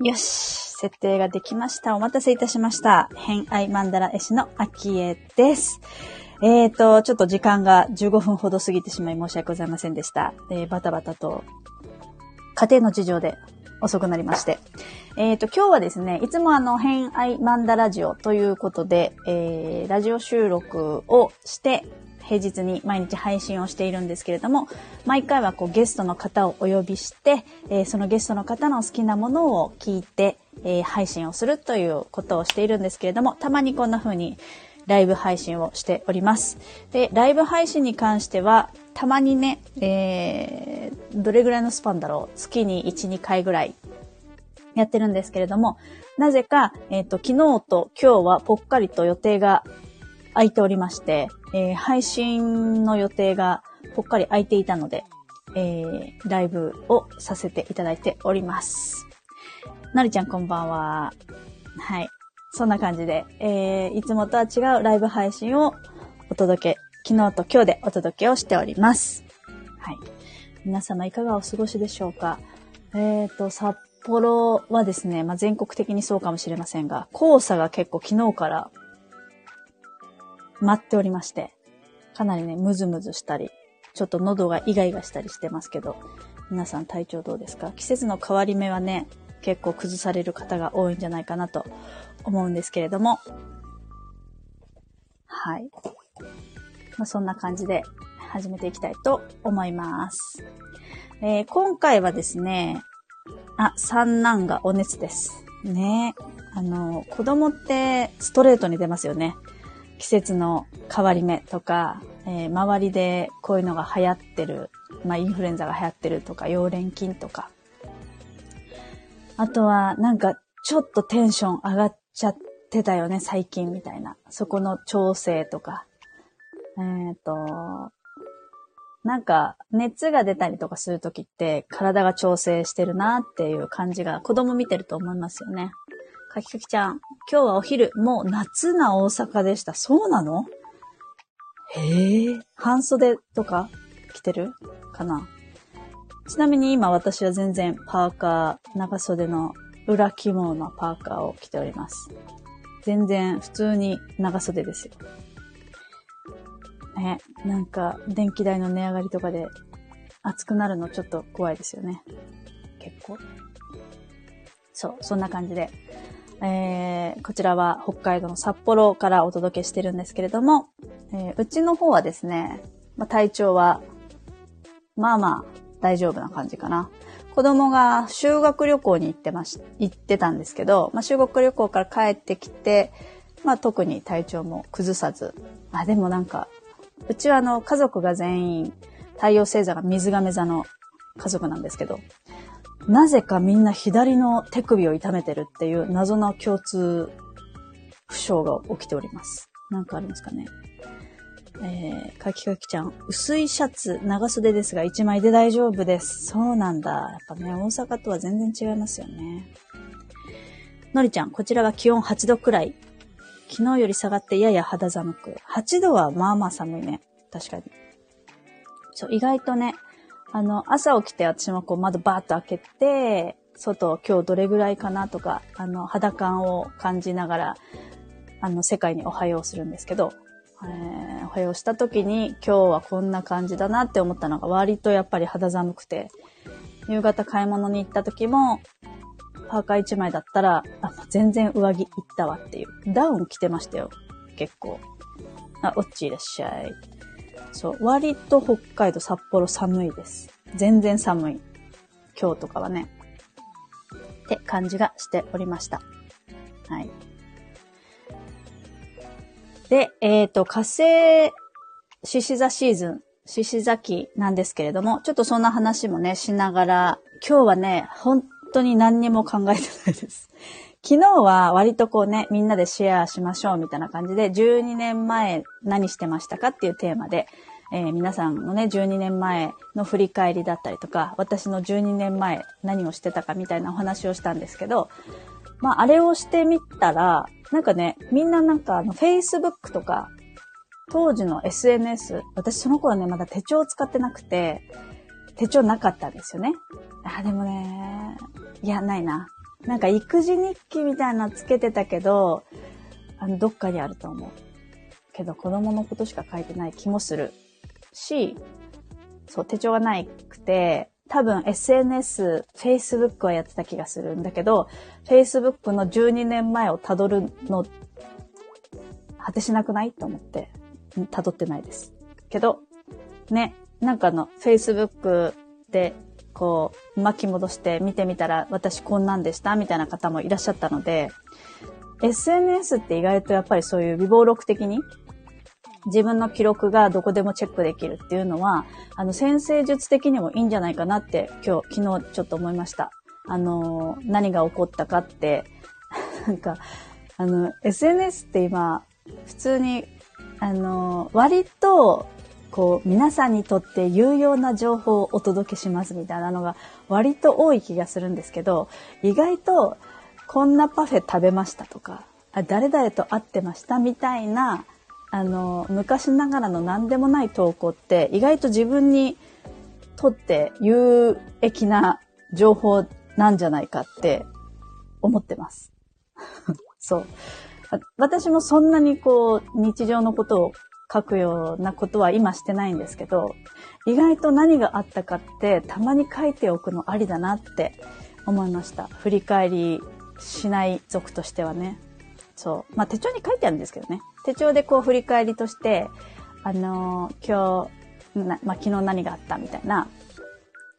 よし、設定ができました。お待たせいたしました。偏愛マンダラ絵師の秋江です。えーと、ちょっと時間が15分ほど過ぎてしまい申し訳ございませんでした。えーバタバタと家庭の事情で遅くなりまして。えーと、今日はですね、いつもあの、偏愛マンダラジオということで、えー、ラジオ収録をして、平日に毎日配信をしているんですけれども、毎回はこうゲストの方をお呼びして、えーそのゲストの方の好きなものを聞いて、えー配信をするということをしているんですけれども、たまにこんな風にライブ配信をしております。で、ライブ配信に関しては、たまにね、えーどれぐらいのスパンだろう？月に1、2回ぐらいやってるんですけれども、なぜか、えっ、と、昨日と今日はぽっかりと予定が空いておりまして、えー配信の予定がぽっかり空いていたので、えーライブをさせていただいております。のりちゃんこんばんは。はい。そんな感じで、えーいつもとは違うライブ配信をお届け、昨日と今日でお届けをしております。はい。皆様いかがお過ごしでしょうかえっ、と、札幌はですね、まあ、全国的にそうかもしれませんが、黄砂が結構昨日から待っておりまして、かなりね、ムズムズしたり、ちょっと喉がイガイガしたりしてますけど、皆さん体調どうですか？季節の変わり目はね、結構崩される方が多いんじゃないかなと思うんですけれども、はい。まあ、そんな感じで始めていきたいと思います。えー今回はですね、あ、三男がお熱です。ねあの、子供ってストレートに出ますよね。季節の変わり目とか、えー周りでこういうのが流行ってる、まあインフルエンザが流行ってるとか、溶連菌とか。あとは、なんか、ちょっとテンション上がっちゃってたよね、最近みたいな。そこの調整とか。えっ、と、なんか、熱が出たりとかするときって、体が調整してるなっていう感じが、子供見てると思いますよね。かきかきちゃん、今日はお昼、もう夏な大阪でした。そうなの？へえ。半袖とか着てるかな？ちなみに今私は全然パーカー、長袖の裏起毛のパーカーを着ております。全然普通に長袖ですよ。ね、なんか電気代の値上がりとかで暑くなるのちょっと怖いですよね。結構？そう、そんな感じで。えー、こちらは北海道の札幌からお届けしてるんですけれども、えーうちの方はですね、まあ、体調は、まあまあ大丈夫な感じかな。子供が修学旅行に行ってまし、行ってたんですけど、まあ、修学旅行から帰ってきて、まあ特に体調も崩さず。あ、でもなんか、うちはあの家族が全員太陽星座が水亀座の家族なんですけど、なぜかみんな左の手首を痛めてるっていう謎の共通不詳が起きております。なんかあるんですかね。えー、かきかきちゃん、薄いシャツ、長袖ですが1枚で大丈夫です。そうなんだ。やっぱね、大阪とは全然違いますよね。のりちゃん、こちらは気温8度くらい。昨日より下がってやや肌寒く。8度はまあまあ寒いね。確かに。そう、意外とね、あの、朝起きて私もこう窓バーッと開けて、外今日どれぐらいかなとか、あの、肌感を感じながら、あの、世界におはようするんですけど、えーおはようした時に今日はこんな感じだなって思ったのが割とやっぱり肌寒くて、夕方買い物に行った時も、パーカー1枚だったら、あ、全然上着いったわっていう。ダウン着てましたよ。結構。あ、おっちいらっしゃい。そう、割と北海道札幌寒いです。全然寒い。今日とかはね。って感じがしておりました。はい。で、えっ、と、火星獅子座シーズン、獅子座期なんですけれども、ちょっとそんな話もね、しながら、今日はね、本当に何にも考えてないです。昨日は割とこうね、みんなでシェアしましょうみたいな感じで、12年前何してましたかっていうテーマで、えー皆さんのね、12年前の振り返りだったりとか、私の12年前何をしてたかみたいなお話をしたんですけど、まあ、あれをしてみたら、なんかね、みんななんかあの、Facebook とか、当時の SNS、私その頃ね、まだ手帳を使ってなくて、手帳なかったんですよね。あ、でもね、いや、ないな。なんか育児日記みたいなのつけてたけど、あの、どっかにあると思う。けど子供のことしか書いてない気もする。し、そう、手帳がないくて、多分 SNS、Facebook はやってた気がするんだけど、Facebook の12年前を辿るの、果てしなくないと思って、辿ってないです。けど、ね、なんかの Facebook でこう巻き戻して見てみたら私こんなんでしたみたいな方もいらっしゃったので、SNS って意外とやっぱりそういう微暴録的に自分の記録がどこでもチェックできるっていうのは、あの、先生術的にもいいんじゃないかなって今日、昨日ちょっと思いました。あの、何が起こったかって、なんか、あの、SNS って今、普通に、あの、割と、こう、皆さんにとって有用な情報をお届けしますみたいなのが割と多い気がするんですけど、意外と、こんなパフェ食べましたとか、誰々と会ってましたみたいなあの、昔ながらの何でもない投稿って意外と自分にとって有益な情報なんじゃないかって思ってます。そう。私もそんなにこう日常のことを書くようなことは今してないんですけど、意外と何があったかってたまに書いておくのありだなって思いました。振り返りしない族としてはね。そう。まあ手帳に書いてあるんですけどね。手帳でこう振り返りとして、あのー、今日、まあ、昨日何があったみたいな、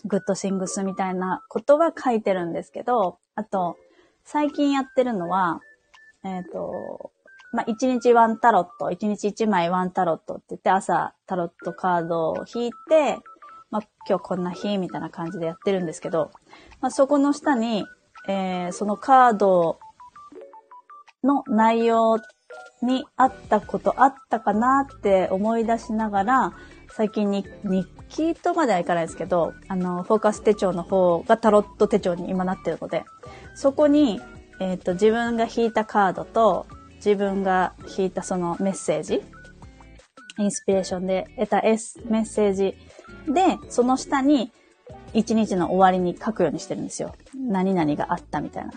グッドシングスみたいなことは書いてるんですけど、あと、最近やってるのは、えっ、ー、と、まあ、1日ワンタロット、1日1枚ワンタロットって言って、朝タロットカードを引いて、まあ、今日こんな日みたいな感じでやってるんですけど、まあ、そこの下に、えー、そのカードの内容にあったことあったかなって思い出しながら、最近に日記とまではいかないですけど、あの、フォーカス手帳の方がタロット手帳に今なってるので、そこに、えっ、ー、と、自分が引いたカードと、自分が引いたそのメッセージ、インスピレーションで得た S メッセージで、その下に、一日の終わりに書くようにしてるんですよ。何々があったみたいな。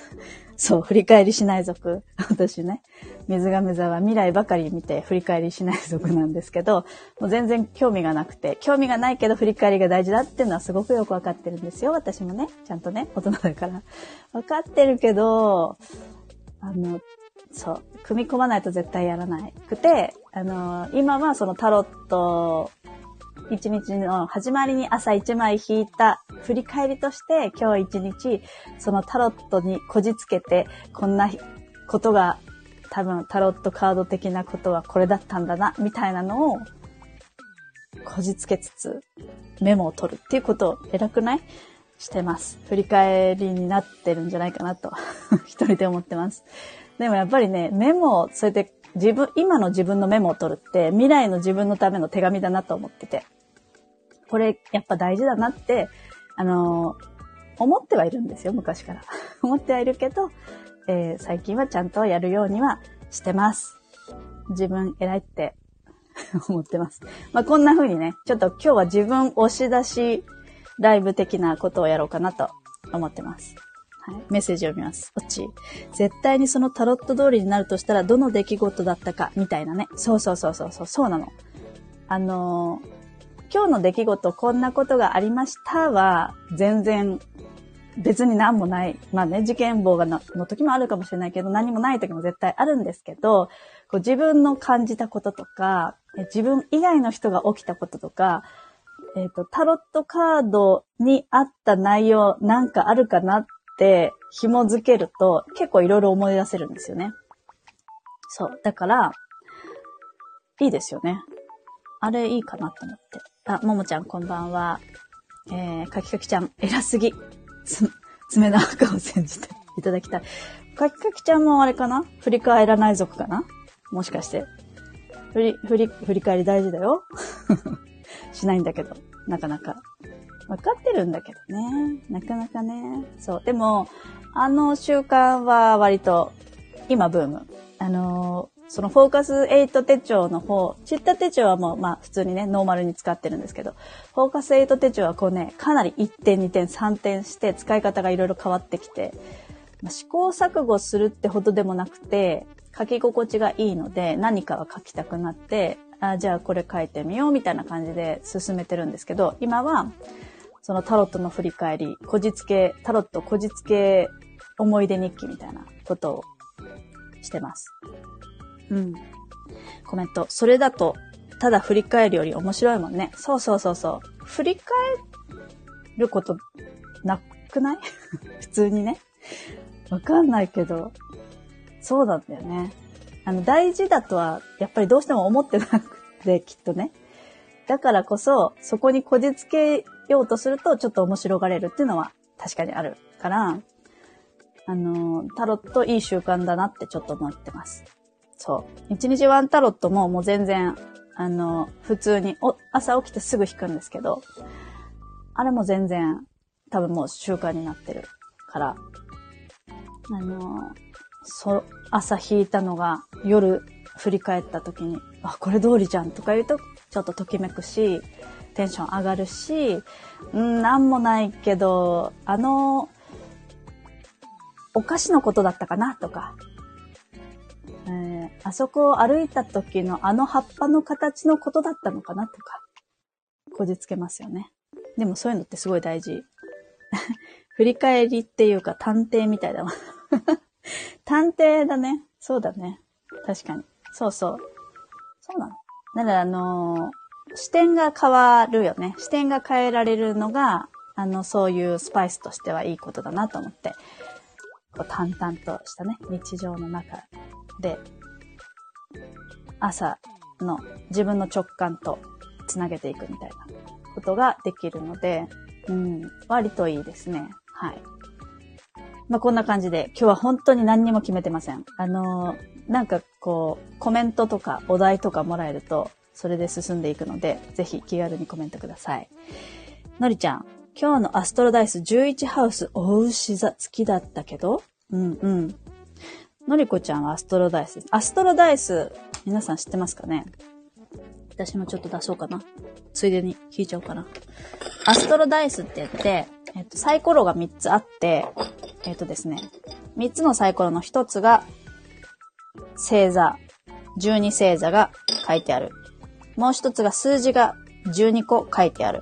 そう、振り返りしない族。私ね、水亀座は未来ばかり見て振り返りしない族なんですけど、もう全然興味がなくて、興味がないけど振り返りが大事だっていうのはすごくよくわかってるんですよ。私もね、ちゃんとね、大人だから。わかってるけど、あの、そう、組み込まないと絶対やらないくて、あの、今はそのタロット一日の始まりに朝一枚引いた振り返りとして、今日一日、そのタロットにこじつけて、こんなことが、多分タロットカード的なことはこれだったんだな、みたいなのを、こじつけつつ、メモを取るっていうことを偉くない？してます。振り返りになってるんじゃないかなと、一人で思ってます。でもやっぱりね、メモを、それで自分、今の自分のメモを取るって、未来の自分のための手紙だなと思ってて。これやっぱ大事だなって、あの思ってはいるんですよ、昔から。思ってはいるけど、えー、最近はちゃんとやるようにはしてます。自分偉いって 思ってます。まあ、こんな風にね、ちょっと今日は自分押し出しライブ的なことをやろうかなと思ってます。はい、メッセージを読みます。こっち。絶対にそのタロット通りになるとしたらどの出来事だったか、みたいなね。そうそうそうそう、そうなの。あのー今日の出来事こんなことがありましたは、全然別に何もない。まあね、事件簿がの時もあるかもしれないけど、何もない時も絶対あるんですけど、こう自分の感じたこととか、自分以外の人が起きたこととか、えっ、ー、と、タロットカードにあった内容なんかあるかなっって紐づけると結構いろいろ思い出せるんですよね。そう。だから、いいですよね。あれいいかなと思って。あ、ももちゃんこんばんは。えー、かきかきちゃん、偉すぎ。つ、爪の赤を煎じて いただきたい。かきかきちゃんもあれかな？振り返らない族かな？もしかして。振り、振り、振り返り大事だよ。しないんだけど、なかなか。わかってるんだけどね。なかなかね。そう。でも、あの習慣は割と、今ブーム。あのそのフォーカス8手帳の方、チッタ手帳はもうまあ普通にね、ノーマルに使ってるんですけど、フォーカス8手帳はこうね、かなり1点、2点、3点して使い方がいろいろ変わってきて、まあ、試行錯誤するってほどでもなくて、書き心地がいいので、何かは書きたくなって、あじゃあこれ書いてみようみたいな感じで進めてるんですけど、今は、そのタロットの振り返り、こじつけ、タロットこじつけ思い出日記みたいなことをしてます。うん。コメント。それだと、ただ振り返るより面白いもんね。そうそうそうそう。振り返ることなくない？普通にね。わかんないけど、そうなんだよね。あの、大事だとは、やっぱりどうしても思ってなくて、きっとね。だからこそ、そこにこじつけようとすると、ちょっと面白がれるっていうのは確かにあるから、あの、タロットいい習慣だなってちょっと思ってます。そう。一日ワンタロットももう全然、あの、普通に、お、朝起きてすぐ弾くんですけど、あれも全然、多分もう習慣になってるから、あの、そ、朝弾いたのが夜振り返った時に、あ、これ通りじゃんとか言うと、ちょっとときめくし、テンション上がるし、うん、なんもないけど、あの、お菓子のことだったかなとか、えー、あそこを歩いた時のあの葉っぱの形のことだったのかなとか、こじつけますよね。でもそういうのってすごい大事。振り返りっていうか探偵みたいだわ 探偵だね。そうだね。確かに。そうそう。そうなの。だからあのー、視点が変わるよね。視点が変えられるのが、あの、そういうスパイスとしてはいいことだなと思って。こう淡々としたね、日常の中で、朝の自分の直感とつなげていくみたいなことができるので、うん、割といいですね。はい。まあ、こんな感じで、今日は本当に何にも決めてません。あのー、なんかこう、コメントとかお題とかもらえると、それで進んでいくので、ぜひ気軽にコメントください。のりちゃん、今日のアストロダイス11ハウス、お牛座付きだったけど？うんうん。のりこちゃんはアストロダイス。アストロダイス、皆さん知ってますかね？私もちょっと出そうかな。ついでに聞いちゃおうかな。アストロダイスって言って、えっと、サイコロが3つあって、えっとですね、3つのサイコロの1つが、星座、12星座が書いてある。もう1つが数字が12個書いてある。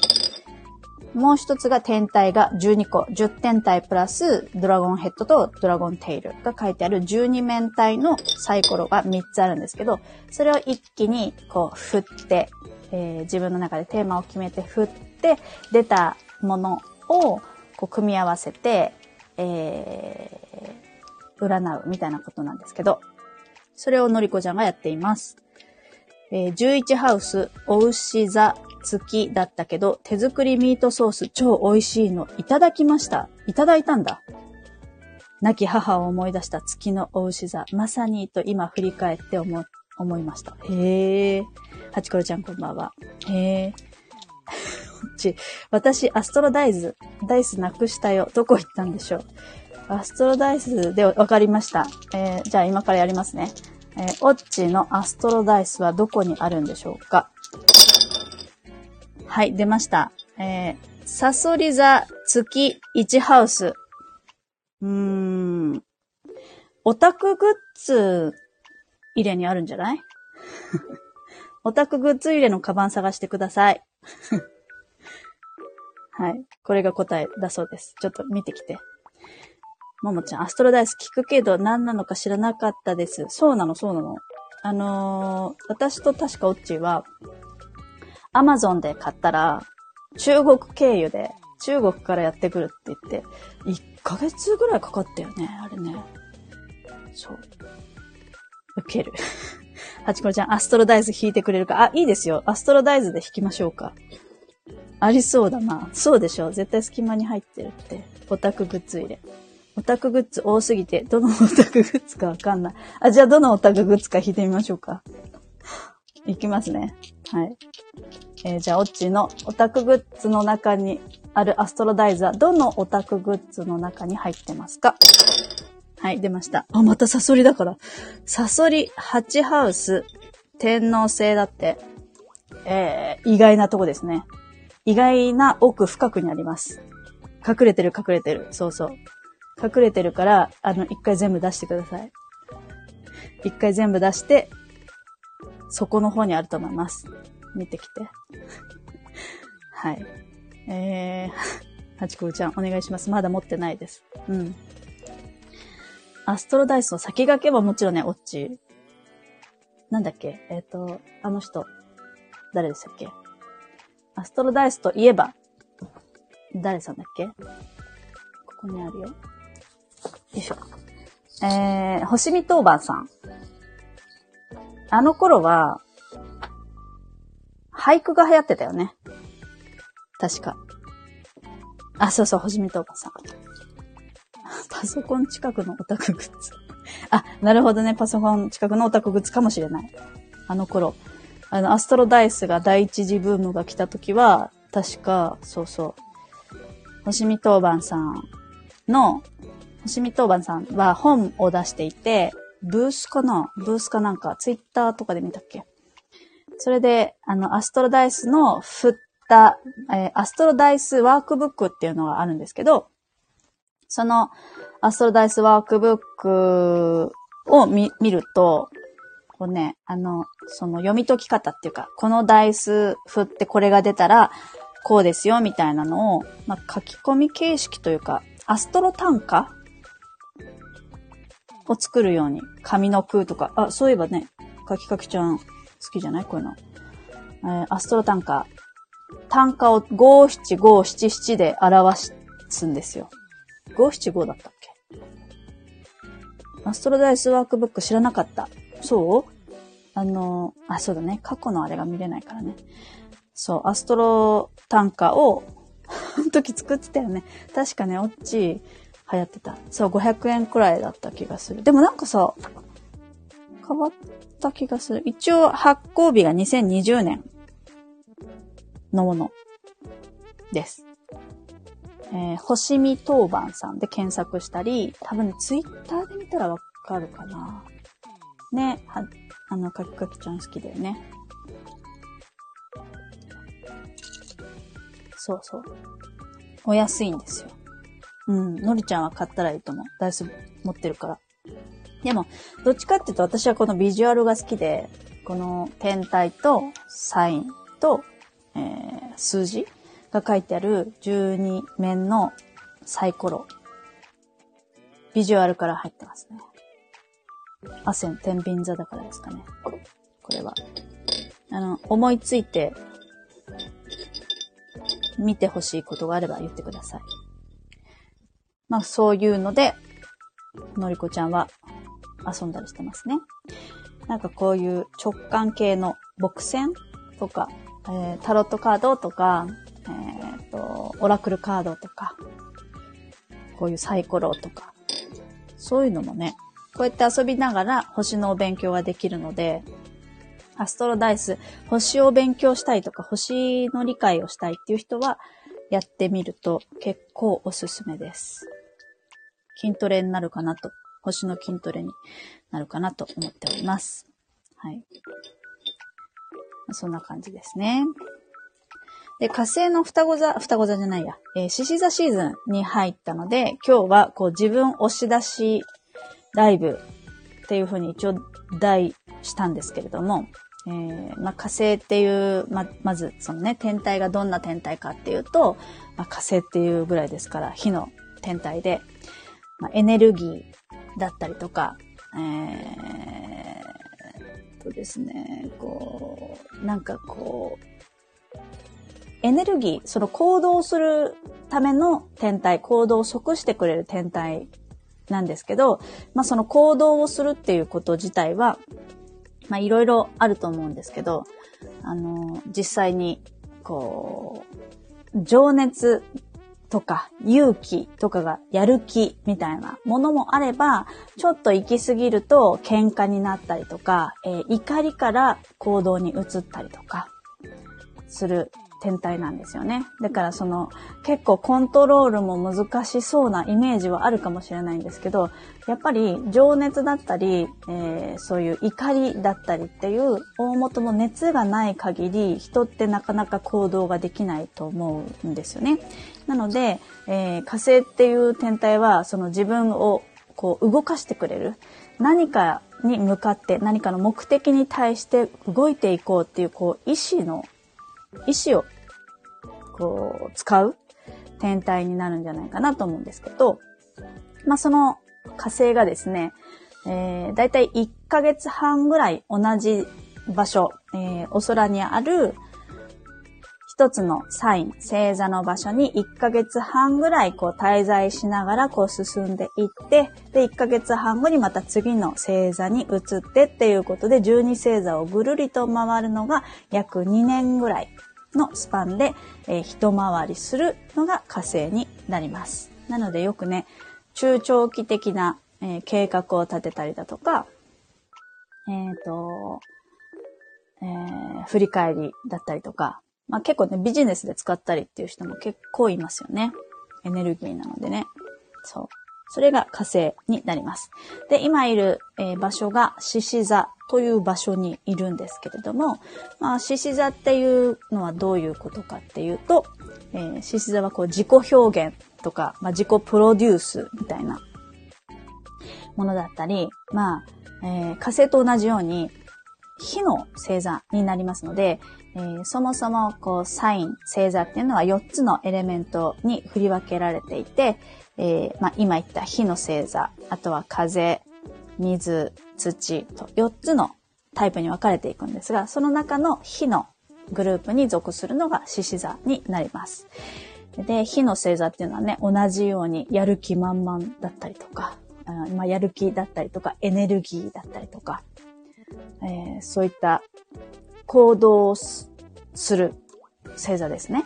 もう一つが天体が12個、10天体プラスドラゴンヘッドとドラゴンテイルが書いてある12面体のサイコロが3つあるんですけど、それを一気にこう振って、えー、自分の中でテーマを決めて振って、出たものをこう組み合わせて、えー、占うみたいなことなんですけど、それをのりこちゃんがやっています。えー、11ハウス、お牛座、月だったけど、手作りミートソース超美味しいのいただきました。いただいたんだ。亡き母を思い出した月のお牛座。まさにと今振り返って思、思いました。へえ。はちころちゃんこんばんは。へえ。ち、私、アストロダイズ、ダイスなくしたよ。どこ行ったんでしょう。アストロダイスでわかりました。えー、じゃあ今からやりますね。えー、オッチのアストロダイスはどこにあるんでしょうか？はい、出ました。えー、サソリ座月1ハウス。うーん。オタクグッズ入れにあるんじゃない？オタクグッズ入れのカバン探してください。はい。これが答えだそうです。ちょっと見てきて。ももちゃん、アストロダイス聞くけど何なのか知らなかったです。そうなの、そうなの。あのー、私と確かオッチーは、アマゾンで買ったら、中国経由で、中国からやってくるって言って、1ヶ月ぐらいかかったよね、あれね。そう。受ける。はちころちゃん、アストロダイズ弾いてくれるか。あ、いいですよ。アストロダイズで弾きましょうか。ありそうだな。そうでしょ。絶対隙間に入ってるって。オタクグッズ入れ。オタクグッズ多すぎて、どのオタクグッズかわかんない。あ、じゃあどのオタクグッズか弾いてみましょうか。いきますね。はい。えー、じゃあ、オッチのオタクグッズの中にあるアストロダイザー、どのオタクグッズの中に入ってますかはい、出ました。あ、またサソリだから。サソリ8ハウス、天皇星だって、えー、意外なとこですね。意外な奥深くにあります。隠れてる隠れてる。そうそう。隠れてるから、あの、一回全部出してください。一回全部出して、そこの方にあると思います。見てきて。はい。えー、はちこちゃん、お願いします。まだ持ってないです。うん。アストロダイスの先駆けはもちろんね、オッチ。なんだっけ？えっ、ー、と、あの人、誰でしたっけ？アストロダイスといえば、誰さんだっけ？ここにあるよ。よいしょ。えー、星見当番さん。あの頃は、俳句が流行ってたよね。確か。あ、そうそう、星見当番さん。パソコン近くのオタクグッズ。あ、なるほどね。パソコン近くのオタクグッズかもしれない。あの頃。あの、アストロダイスが第一次ブームが来た時は、確か、そうそう。星見当番さんの、星見当番さんは本を出していて、ブースかな？ブースかなんか、ツイッターとかで見たっけ？それで、あの、アストロダイスの振った、えー、アストロダイスワークブックっていうのがあるんですけど、その、アストロダイスワークブックを見、見ると、こうね、あの、その読み解き方っていうか、このダイス振ってこれが出たら、こうですよ、みたいなのを、まあ、書き込み形式というか、アストロ単価を作るように、紙の空とか、あ、そういえばね、かきかきちゃん好きじゃない？こういうの。えー、アストロ単価。単価を五七五七七で表すんですよ。五七五だったっけ？アストロダイスワークブック知らなかった。そう？あの、あ、そうだね。過去のあれが見れないからね。そう、アストロ単価を、あ の時作ってたよね。確かね、オッチー流行ってた。そう、500円くらいだった気がする。でもなんかさ、変わった気がする。一応発行日が2020年のものです。えー、星見当番さんで検索したり、多分ね、ツイッターで見たらわかるかな。ね、は、あの、かきかきちゃん好きだよね。そうそう。お安いんですよ。うん。のりちゃんは買ったらいいと思う。ダイス持ってるから。でも、どっちかっていうと私はこのビジュアルが好きで、この天体とサインと、えー、数字が書いてある12面のサイコロ。ビジュアルから入ってますね。アセン天秤座だからですかね。これは。あの、思いついて見てほしいことがあれば言ってください。まあそういうので、のりこちゃんは遊んだりしてますね。なんかこういう直感系の木線とか、えー、タロットカードとか、えっ、ー、と、オラクルカードとか、こういうサイコロとか、そういうのもね、こうやって遊びながら星のお勉強ができるので、アストロダイス、星を勉強したいとか、星の理解をしたいっていう人は、やってみると結構おすすめです。筋トレになるかなと、星の筋トレになるかなと思っております。はい。そんな感じですね。で、火星の双子座、双子座じゃないや、えー、獅子座シーズンに入ったので、今日はこう自分押し出しライブっていうふうに一応題したんですけれども、えー、まあ、火星っていう、ま、まず、そのね、天体がどんな天体かっていうと、まあ、火星っていうぐらいですから、火の天体で、まあ、エネルギーだったりとか、えー、とですね、こう、なんかこう、エネルギー、その行動するための天体、行動を即してくれる天体なんですけど、まあその行動をするっていうこと自体は、まあいろいろあると思うんですけど、あの、実際に、こう、情熱とか勇気とかがやる気みたいなものもあれば、ちょっと行き過ぎると喧嘩になったりとか、えー、怒りから行動に移ったりとかする天体なんですよね。だからその結構コントロールも難しそうなイメージはあるかもしれないんですけど、やっぱり情熱だったり、えー、そういう怒りだったりっていう大元の熱がない限り人ってなかなか行動ができないと思うんですよね。なので、えー、火星っていう天体はその自分をこう動かしてくれる。何かに向かって何かの目的に対して動いていこうっていうこう意志の意志をこう使う天体になるんじゃないかなと思うんですけど、まあその火星がですね、えー、だいたい1ヶ月半ぐらい同じ場所、えー、お空にある一つのサイン、星座の場所に1ヶ月半ぐらいこう滞在しながらこう進んでいって、で、1ヶ月半後にまた次の星座に移ってっていうことで12星座をぐるりと回るのが約2年ぐらいのスパンで、えー、一回りするのが火星になります。なのでよくね、中長期的な、えー、計画を立てたりだとか、えっ、ー、と、えー、振り返りだったりとか、まあ結構ね、ビジネスで使ったりっていう人も結構いますよね。エネルギーなのでね。そう。それが火星になります。で、今いる、えー、場所が獅子座という場所にいるんですけれども、まあ、獅子座っていうのはどういうことかっていうと、えー、獅子座はこう自己表現とか、まあ、自己プロデュースみたいなものだったり、まあ、えー、火星と同じように火の星座になりますので、えー、そもそもこうサイン、星座っていうのは4つのエレメントに振り分けられていて、えー、まあ、今言った火の星座、あとは風、水、土と4つのタイプに分かれていくんですが、その中の火のグループに属するのが獅子座になります。で、火の星座っていうのはね、同じようにやる気満々だったりとか、まあ、やる気だったりとか、エネルギーだったりとか、えー、そういった行動をする星座ですね。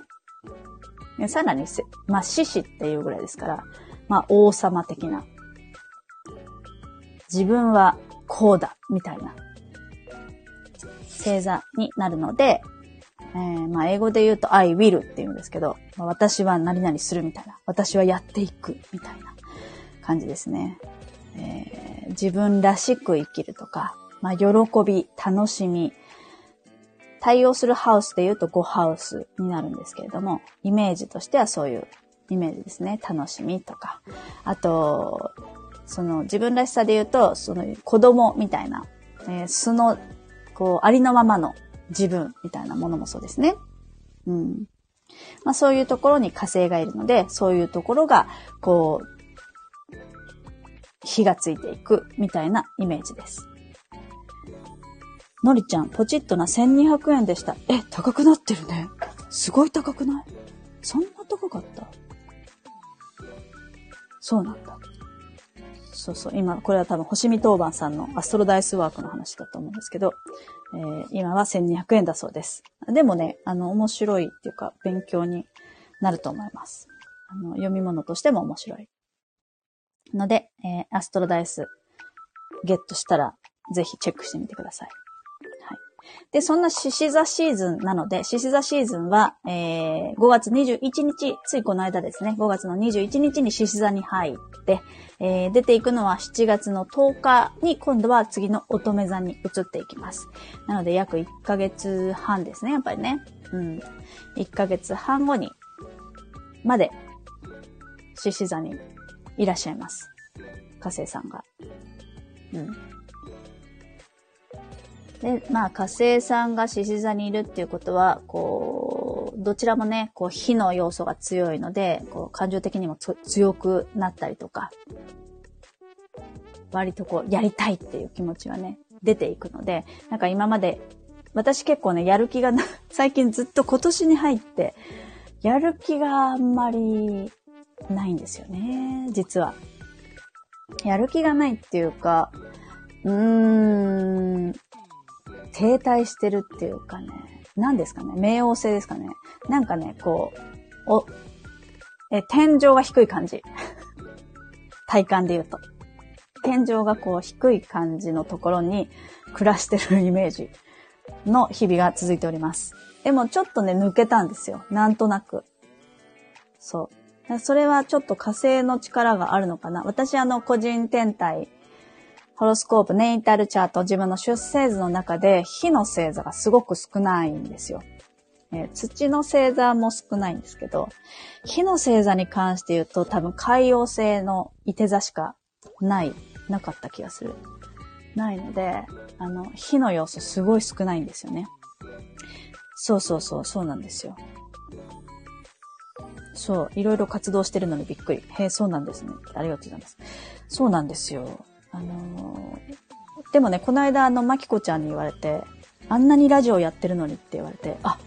さらに、まあ、獅子っていうぐらいですから、まあ、王様的な。自分はこうだ、みたいな星座になるので、えー、まあ、英語で言うと I will って言うんですけど、まあ、私は何々するみたいな。私はやっていくみたいな感じですね。えー、自分らしく生きるとか、まあ、喜び、楽しみ、対応するハウスで言うと5ハウスになるんですけれども、イメージとしてはそういうイメージですね。楽しみとか。あと、その自分らしさで言うと、その子供みたいな、えー、素の、こう、ありのままの自分みたいなものもそうですね。うん。まあそういうところに火星がいるので、そういうところが、こう、火がついていくみたいなイメージです。のりちゃん、ポチッとな1200円でした。え、高くなってるね。すごい高くない？そんな高かった？そうなんだ。そうそう。今、これは多分、星見当番さんのアストロダイスワークの話だと思うんですけど、えー、今は1200円だそうです。でもね、あの、面白いっていうか、勉強になると思います。あの、読み物としても面白い。ので、えー、アストロダイスゲットしたら、ぜひチェックしてみてください。で、そんな獅子座シーズンなので、獅子座シーズンは、えー、5月21日、ついこの間ですね、5月の21日に獅子座に入って、えー、出ていくのは7月の10日に今度は次の乙女座に移っていきます。なので約1ヶ月半ですね、やっぱりね。うん。1ヶ月半後に、まで、獅子座にいらっしゃいます。火星さんが。うん。で、まあ、火星さんが獅子座にいるっていうことは、こう、どちらもね、こう、火の要素が強いので、こう、感情的にも強くなったりとか、割とこう、やりたいっていう気持ちはね、出ていくので、なんか今まで、私結構ね、やる気がな、最近ずっと今年に入って、やる気があんまりないんですよね、実は。やる気がないっていうか、うーん、停滞してるっていうかね、何ですかね、冥王星ですかね。なんかね、こう、お、え、天井が低い感じ。体感で言うと。天井がこう低い感じのところに暮らしてるイメージの日々が続いております。でもちょっとね、抜けたんですよ。なんとなく。そう。それはちょっと火星の力があるのかな。私あの、個人天体、ホロスコープ、ネイタルチャート、自分の出生図の中で、火の星座がすごく少ないんですよ。えー、土の星座も少ないんですけど、火の星座に関して言うと多分海洋星のいて座しかない、なかった気がする。ないので、あの、火の要素すごい少ないんですよね。そうそうそう、そうなんですよ。そう、いろいろ活動してるのにびっくり。へえ、そうなんですね。ありがとうございます。そうなんですよ。あのー、でもね、この間、あの、まきこちゃんに言われて、あんなにラジオやってるのにって言われて、あ、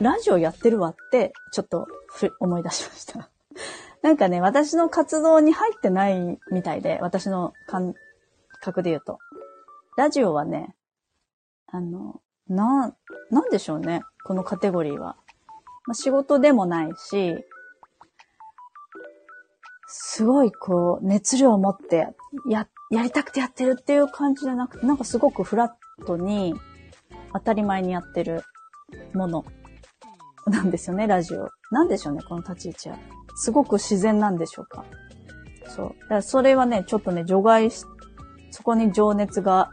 ラジオやってるわって、ちょっと思い出しました。なんかね、私の活動に入ってないみたいで、私の感覚で言うと。ラジオはね、あの、な、なんでしょうね。このカテゴリーは。まあ、仕事でもないし、すごいこう、熱量を持ってやっ、やりたくてやってるっていう感じじゃなくて、なんかすごくフラットに当たり前にやってるものなんですよね、ラジオ。なんでしょうね、この立ち位置は。すごく自然なんでしょうか。そう。だからそれはね、ちょっとね、除外し、そこに情熱が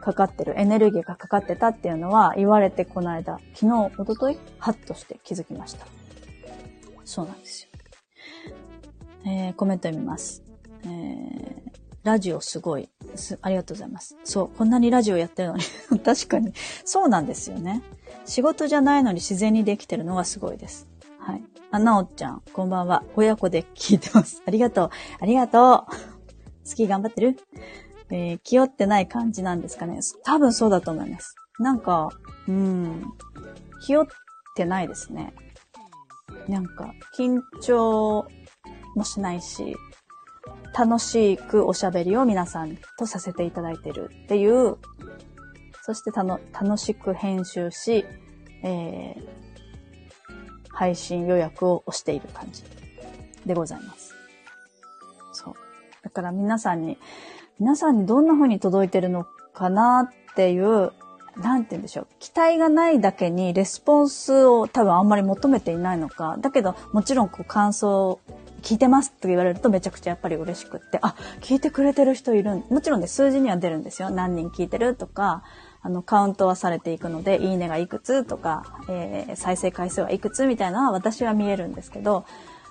かかってる、エネルギーがかかってたっていうのは言われてこの間、昨日、おととい、ハッとして気づきました。そうなんですよ。えー、コメント読みます。えー、ラジオすごいす。ありがとうございます。そう、こんなにラジオやってるのに 確かに。そうなんですよね。仕事じゃないのに自然にできてるのがすごいです。はい。あ、なおちゃん、こんばんは。親子で聞いてます。ありがとう。ありがとう。好き頑張ってる？えー、気負ってない感じなんですかね。多分そうだと思います。なんか、うん、気負ってないですね。なんか、緊張もしないし、楽しくおしゃべりを皆さんとさせていただいてるっていう、そして楽しく編集し、えー、配信予約を押している感じでございます。そう。だから皆さんに、皆さんにどんな風に届いてるのかなっていう、なんて言うんでしょう。期待がないだけにレスポンスを多分あんまり求めていないのか。だけど、もちろんこう感想聞いてますって言われるとめちゃくちゃやっぱり嬉しくって、あ、聞いてくれてる人いるもちろんね、数字には出るんですよ。何人聞いてるとか、あの、カウントはされていくので、いいねがいくつとか、えー、再生回数はいくつみたいなのは私は見えるんですけど、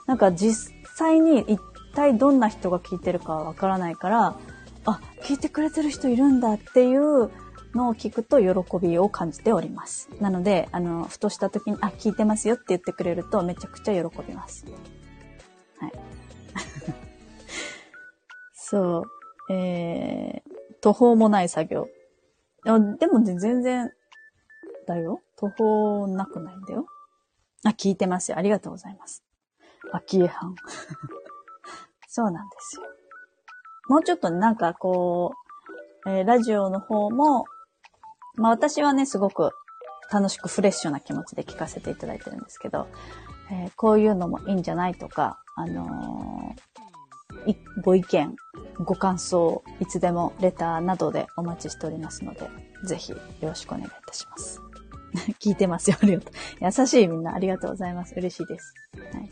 なんか実際に一体どんな人が聞いてるかはわからないから、あ、聞いてくれてる人いるんだっていうのを聞くと喜びを感じております。なので、あの、ふとした時に、あ、聞いてますよって言ってくれるとめちゃくちゃ喜びます。そう。えー、途方もない作業。でもね、全然、だよ。途方なくないんだよ。あ、聞いてますよ。ありがとうございます。秋江藩。そうなんですよ。もうちょっとなんかこう、えー、ラジオの方も、まあ私はね、すごく楽しくフレッシュな気持ちで聞かせていただいてるんですけど、えー、こういうのもいいんじゃないとか、あのー、ご意見、ご感想、いつでもレターなどでお待ちしておりますので、ぜひよろしくお願いいたします。聞いてますよ、ありがとう。優しいみんな、ありがとうございます。嬉しいです。はい。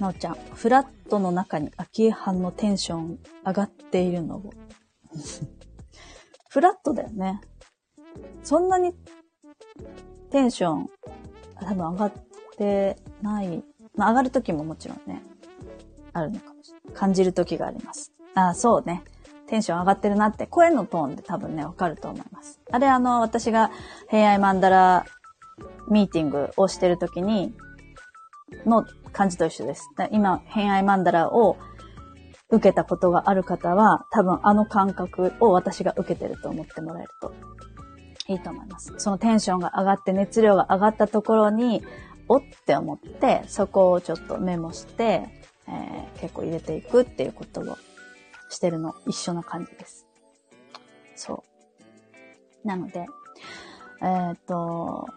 なおちゃん、フラットの中に秋江藩のテンション上がっているのを。フラットだよね。そんなにテンション多分上がってない。まあ上がるときももちろんね、あるのかもしれない。感じるときがあります。あ、そうね。テンション上がってるなって声のトーンで多分ね、わかると思います。あれあの、私が平愛マンダラミーティングをしてるときに、の感じと一緒です。今、偏愛マンダラを受けたことがある方は、多分あの感覚を私が受けてると思ってもらえるといいと思います。そのテンションが上がって熱量が上がったところに、おって思って、そこをちょっとメモして、えー、結構入れていくっていうことをしてるの一緒な感じです。そう。なので、えっ、と、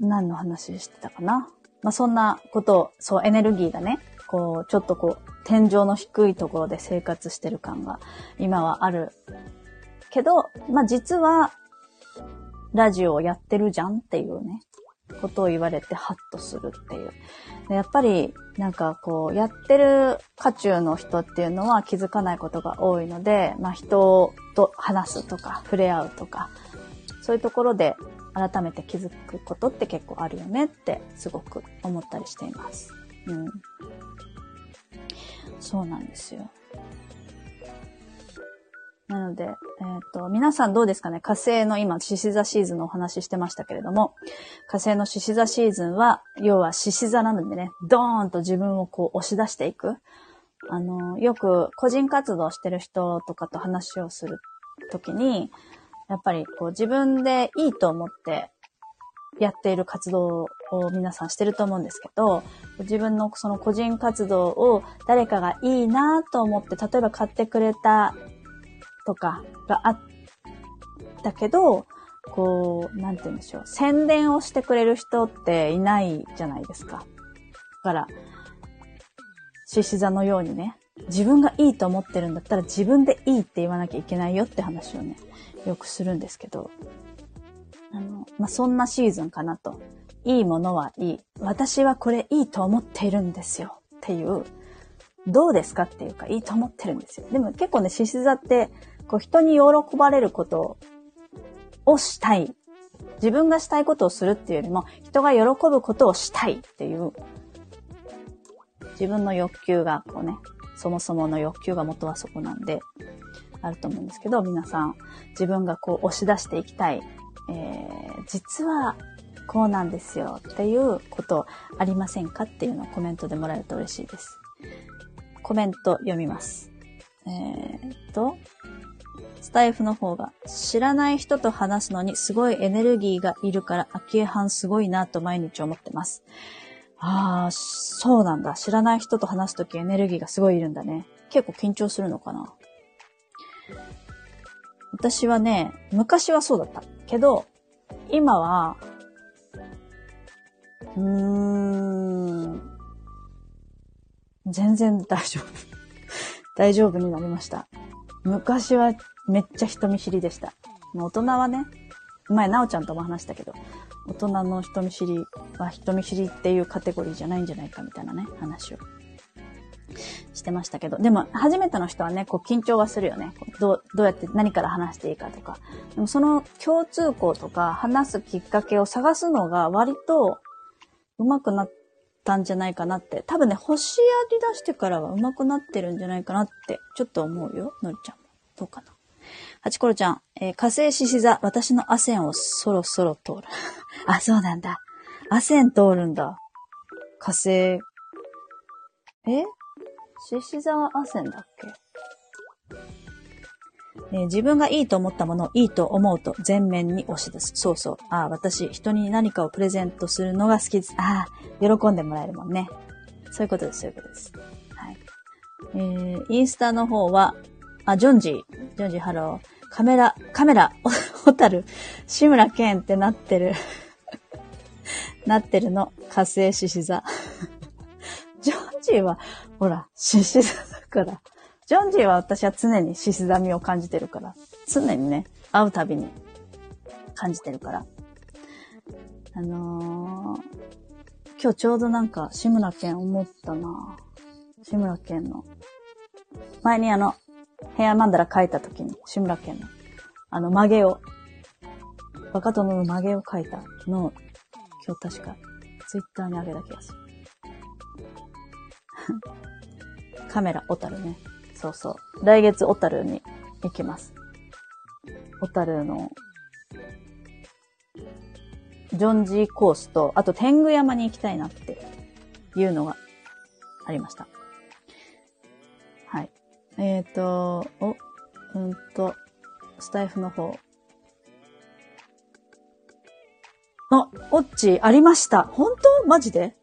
何の話してたかな？まあ、そんなことを、そう、エネルギーがね、こう、ちょっとこう、天井の低いところで生活してる感が今はあるけど、まあ、実は、ラジオをやってるじゃんっていうね、ことを言われてハッとするっていう。やっぱり、なんかこう、やってる渦中の人っていうのは気づかないことが多いので、まあ人と話すとか、触れ合うとか、そういうところで改めて気づくことって結構あるよねってすごく思ったりしています。うん。そうなんですよ。なので、えっ、ー、と、皆さんどうですかね？火星の今、獅子座シーズンのお話ししてましたけれども、火星の獅子座シーズンは、要は獅子座なのでね、ドーンと自分をこう押し出していく。あの、よく個人活動してる人とかと話をするときに、やっぱりこう自分でいいと思ってやっている活動を皆さんしてると思うんですけど、自分のその個人活動を誰かがいいなと思って、例えば買ってくれたとかがあったけど、こう、なんて言うんでしょう。宣伝をしてくれる人っていないじゃないですか。だから、獅子座のようにね、自分がいいと思ってるんだったら自分でいいって言わなきゃいけないよって話をね、よくするんですけど、あの、まあ、そんなシーズンかなと。いいものはいい。私はこれいいと思っているんですよ。っていう、どうですかっていうか、いいと思ってるんですよ。でも結構ね、獅子座って、こう人に喜ばれることをしたい。自分がしたいことをするっていうよりも、人が喜ぶことをしたいっていう、自分の欲求が、こうね、そもそもの欲求が元はそこなんで、あると思うんですけど、皆さん、自分がこう押し出していきたい、えー、実はこうなんですよっていうことありませんかっていうのをコメントでもらえると嬉しいです。コメント読みます。えー、っと、スタイフの方が、知らない人と話すのにすごいエネルギーがいるから、秋江藩すごいなと毎日思ってます。ああ、そうなんだ。知らない人と話すときエネルギーがすごいいるんだね。結構緊張するのかな？私はね、昔はそうだった。けど、今は、うーん、全然大丈夫。大丈夫になりました。昔はめっちゃ人見知りでした。大人はね、前、なおちゃんとも話したけど、大人の人見知りは人見知りっていうカテゴリーじゃないんじゃないかみたいなね、話をしてましたけど、でも初めての人はね、こう緊張はするよね。どう、どうやって何から話していいかとか。でもその共通項とか話すきっかけを探すのが割と上手くなったんじゃないかなって。多分ね、星やり出してからは上手くなってるんじゃないかなってちょっと思うよ。のりちゃんも。どうかな。はちころちゃん、えー、火星獅子座、私のアセンをそろそろ通る。あ、そうなんだ。アセン通るんだ。火星。え？獅子座はアセンだっけ？えー、自分がいいと思ったものをいいと思うと全面に押し出す。そうそう。ああ、私、人に何かをプレゼントするのが好きです。ああ、喜んでもらえるもんね。そういうことです、そういうことです。はい。えー、インスタの方は、あ、ジョンジー。ジョンジーハロー。カメラ、カメラ、ホタル、志村けんってなってる なってるの。火星獅子座。ジョンジーは、ほら、獅子座だから。ジョンジーは私は常に獅子座味を感じてるから。常にね、会うたびに感じてるから。あのー、今日ちょうどなんか、志村けん思ったな志村けんの。前にあの、ヘアマンダラ書いた時に、志村けんの、あの、曲げを、バカ殿の曲げを書いたのを、今日確か、ツイッターにあげた気がする。カメラ、小樽ね。そうそう。来月小樽に行きます。小樽の、ジョンジーコースと、あと天狗山に行きたいなっていうのがありました。はい。えっ、ー、と、お、うんと、スタイフの方。あ、オッチありました。本当？マジで？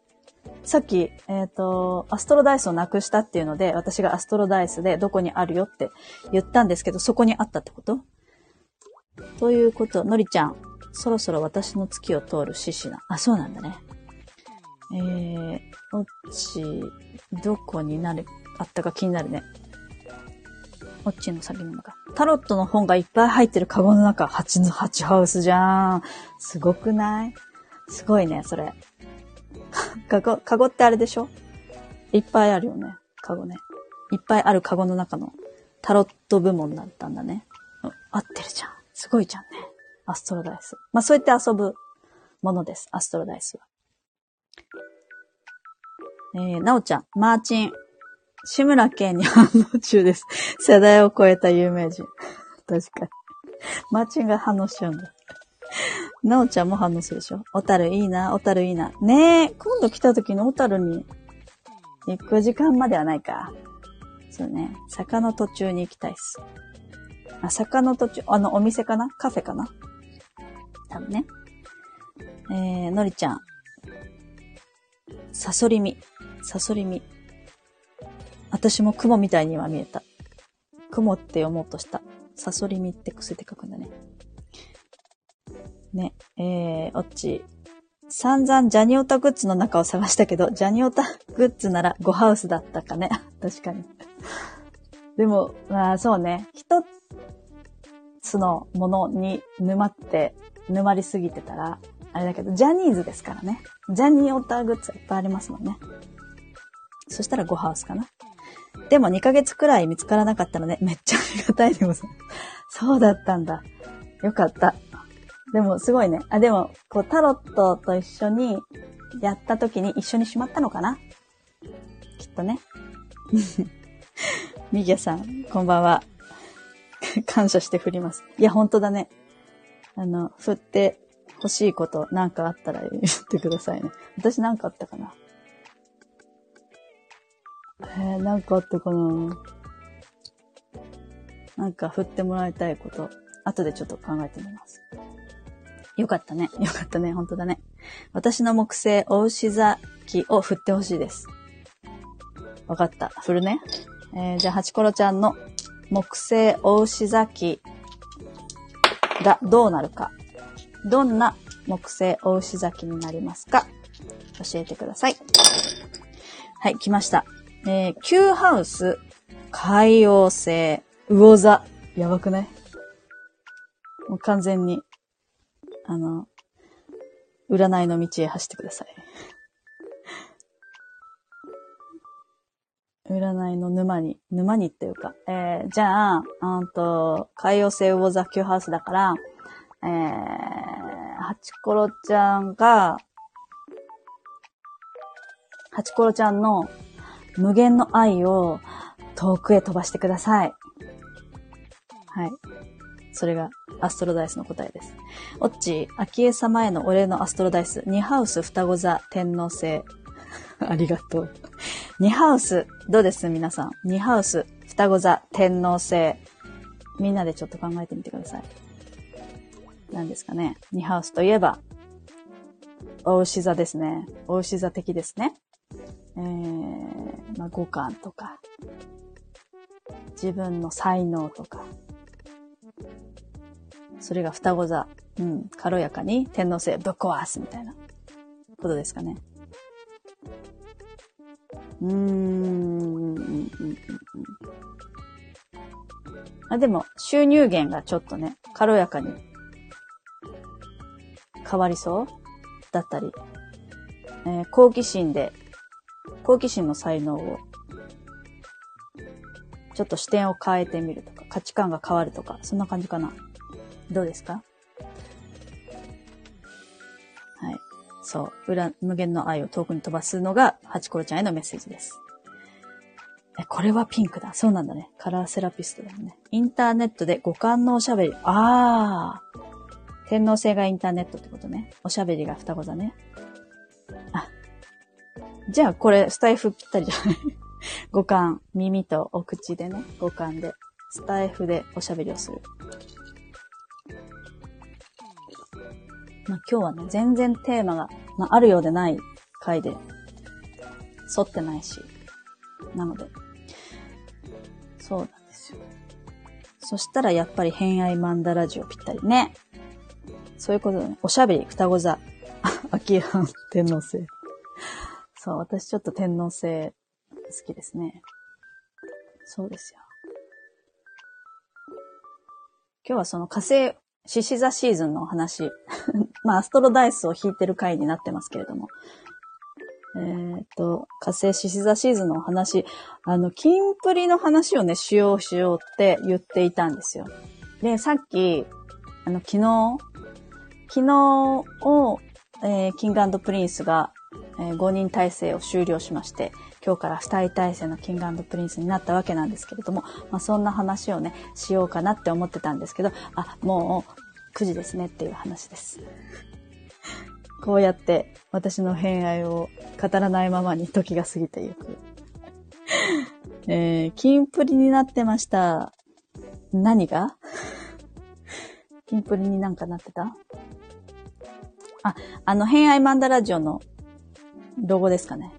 さっき、えっ、ー、と、アストロダイスをなくしたっていうので、私がアストロダイスでどこにあるよって言ったんですけど、そこにあったってこと？ということ、のりちゃん、そろそろ私の月を通る獅子な。あ、そうなんだね。えー、オッチ、どこになる、あったか気になるね。オッチの先なのか。タロットの本がいっぱい入ってるカゴの中、8の8ハウスじゃん。すごくない？すごいね、それ。カゴ、カゴってあれでしょ？いっぱいあるよね。カゴね。いっぱいあるカゴの中のタロット部門だったんだね。合ってるじゃん。すごいじゃんね。アストロダイス。まあ、そうやって遊ぶものです。アストロダイスは。えー、なおちゃん、マーチン、志村けんに反応中です。世代を超えた有名人。確かに。マーチンが反応しちゃうんだ。なおちゃんも反応するでしょ小樽いいな、小樽いいな。ねえ、今度来た時の小樽に行く時間まではないか。そうね。坂の途中に行きたいっす。あ、坂の途中、あの、お店かな？カフェかな？多分ね。えー、のりちゃん。サソリミ。サソリミ。私も雲みたいには見えた。雲って読もうとした。サソリミって癖で書くんだね。ね、えー、おっち。散々ジャニオタグッズの中を探したけど、ジャニオタグッズなら5ハウスだったかね。確かに。でも、まあそうね。一つのものに沼って、沼りすぎてたら、あれだけど、ジャニーズですからね。ジャニオタグッズいっぱいありますもんね。そしたら5ハウスかな。でも2ヶ月くらい見つからなかったので、めっちゃありがたいでござ。そうだったんだ。よかった。でもすごいね。あ、でも、こうタロットと一緒にやった時に一緒にしまったのかな？きっとね。ミギャさん、こんばんは。感謝して振ります。いや、ほんとだね。あの、振って欲しいことなんかあったら言ってくださいね。私なんかあったかな？えー、なんかあったかな？なんか振ってもらいたいこと、後でちょっと考えてみます。よかったね。よかったね。本当だね。私の木星、お牛座木を振ってほしいです。わかった。振るね。えー、じゃあ、ハチコロちゃんの木星、お牛座木がどうなるか。どんな木星、お牛座木になりますか？教えてください。はい、来ました。えー、Q ハウス、海洋星、魚座。やばくない？もう完全にあの、占いの道へ走ってください。占いの沼に、沼にっていうか、えー、じゃあ、うんと、海洋性魚座級ハウスだから、えー、ハチコロちゃんが、ハチコロちゃんの無限の愛を遠くへ飛ばしてください。はい。それがアストロダイスの答えです。オッチー、秋江様へのお礼のアストロダイス、2ハウス双子座天皇星。ありがとう。2ハウス、どうです？皆さん。2ハウス双子座天皇星。みんなでちょっと考えてみてください。何ですかね？2ハウスといえば、お牛座ですね。お牛座的ですね。えー、まあ、五感とか、自分の才能とか、それが双子座。うん。軽やかに天皇星ぶっ壊すみたいなことですかね。うーん。うんうんあでも、収入源がちょっとね、軽やかに変わりそう？だったり、えー、好奇心で、好奇心の才能を、ちょっと視点を変えてみると、価値観が変わるとか、そんな感じかな。どうですか？はい。そう。裏、無限の愛を遠くに飛ばすのが、ハチコロちゃんへのメッセージです。え、これはピンクだ。そうなんだね。カラーセラピストだよね。インターネットで五感のおしゃべり。ああ。天皇制がインターネットってことね。おしゃべりが双子だね。あ。じゃあ、これ、スタイフぴったりじゃない？五感、耳とお口でね、五感で、スタイフでおしゃべりをする。まあ、今日はね、全然テーマが、まあ、あるようでない回で、沿ってないし。なので、そうなんですよ。そしたらやっぱり偏愛マンダラジオぴったりね。そういうことだね。おしゃべり、双子座。秋葉天皇星。そう、私ちょっと天皇星好きですね。そうですよ。今日はその火星獅子座シーズンのお話。まあ、アストロダイスを引いてる回になってますけれども。えーっと、火星獅子座シーズンのお話。あの、キンプリの話をね、しようしようって言っていたんですよ。で、さっき、あの、昨日、昨日を、えー、キングプリンスが、えー、5人体制を終了しまして、今日から2人体制のキングプリンスになったわけなんですけれども、まあ、そんな話をね、しようかなって思ってたんですけど、あ、もう9時ですねっていう話です。こうやって私の偏愛を語らないままに時が過ぎていく。えー、キンプリになってました。何が？キンプリになんかなってた？あ、あの、偏愛マンダラジオのロゴですかね。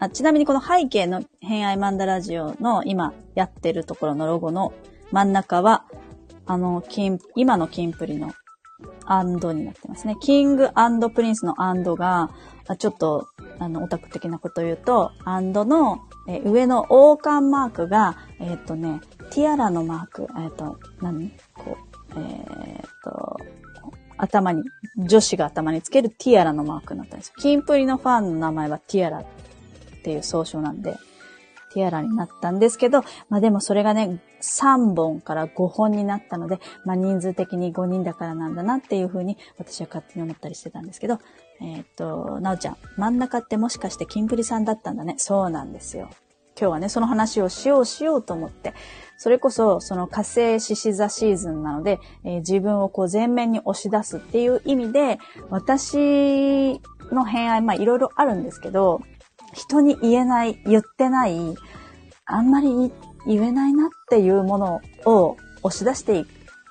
あちなみにこの背景の偏愛マンダラジオの今やってるところのロゴの真ん中は、あの、金、今のキンプリのアンドになってますね。キングプリンスのアンドが、ちょっと、あの、オタク的なこと言うと、アンドの、え上の王冠マークが、えっ、ー、とね、ティアラのマーク、えっ、ー、と、何？こう、えっ、ー、と、頭に、女子が頭につけるティアラのマークになったんですよ。キンプリのファンの名前はティアラっていう総称なんで、ティアラになったんですけど、まあでもそれがね、3本から5本になったので、まあ人数的に5人だからなんだなっていうふうに私は勝手に思ったりしてたんですけど、えっ、と、なおちゃん、真ん中ってもしかしてキンプリさんだったんだね。そうなんですよ。今日はね、その話をしようしようと思って、それこそ、その火星獅子座シーズンなので、えー、自分をこう前面に押し出すっていう意味で、私の偏愛、まあいろいろあるんですけど、人に言えない、言ってない、あんまり言えないなっていうものを押し出して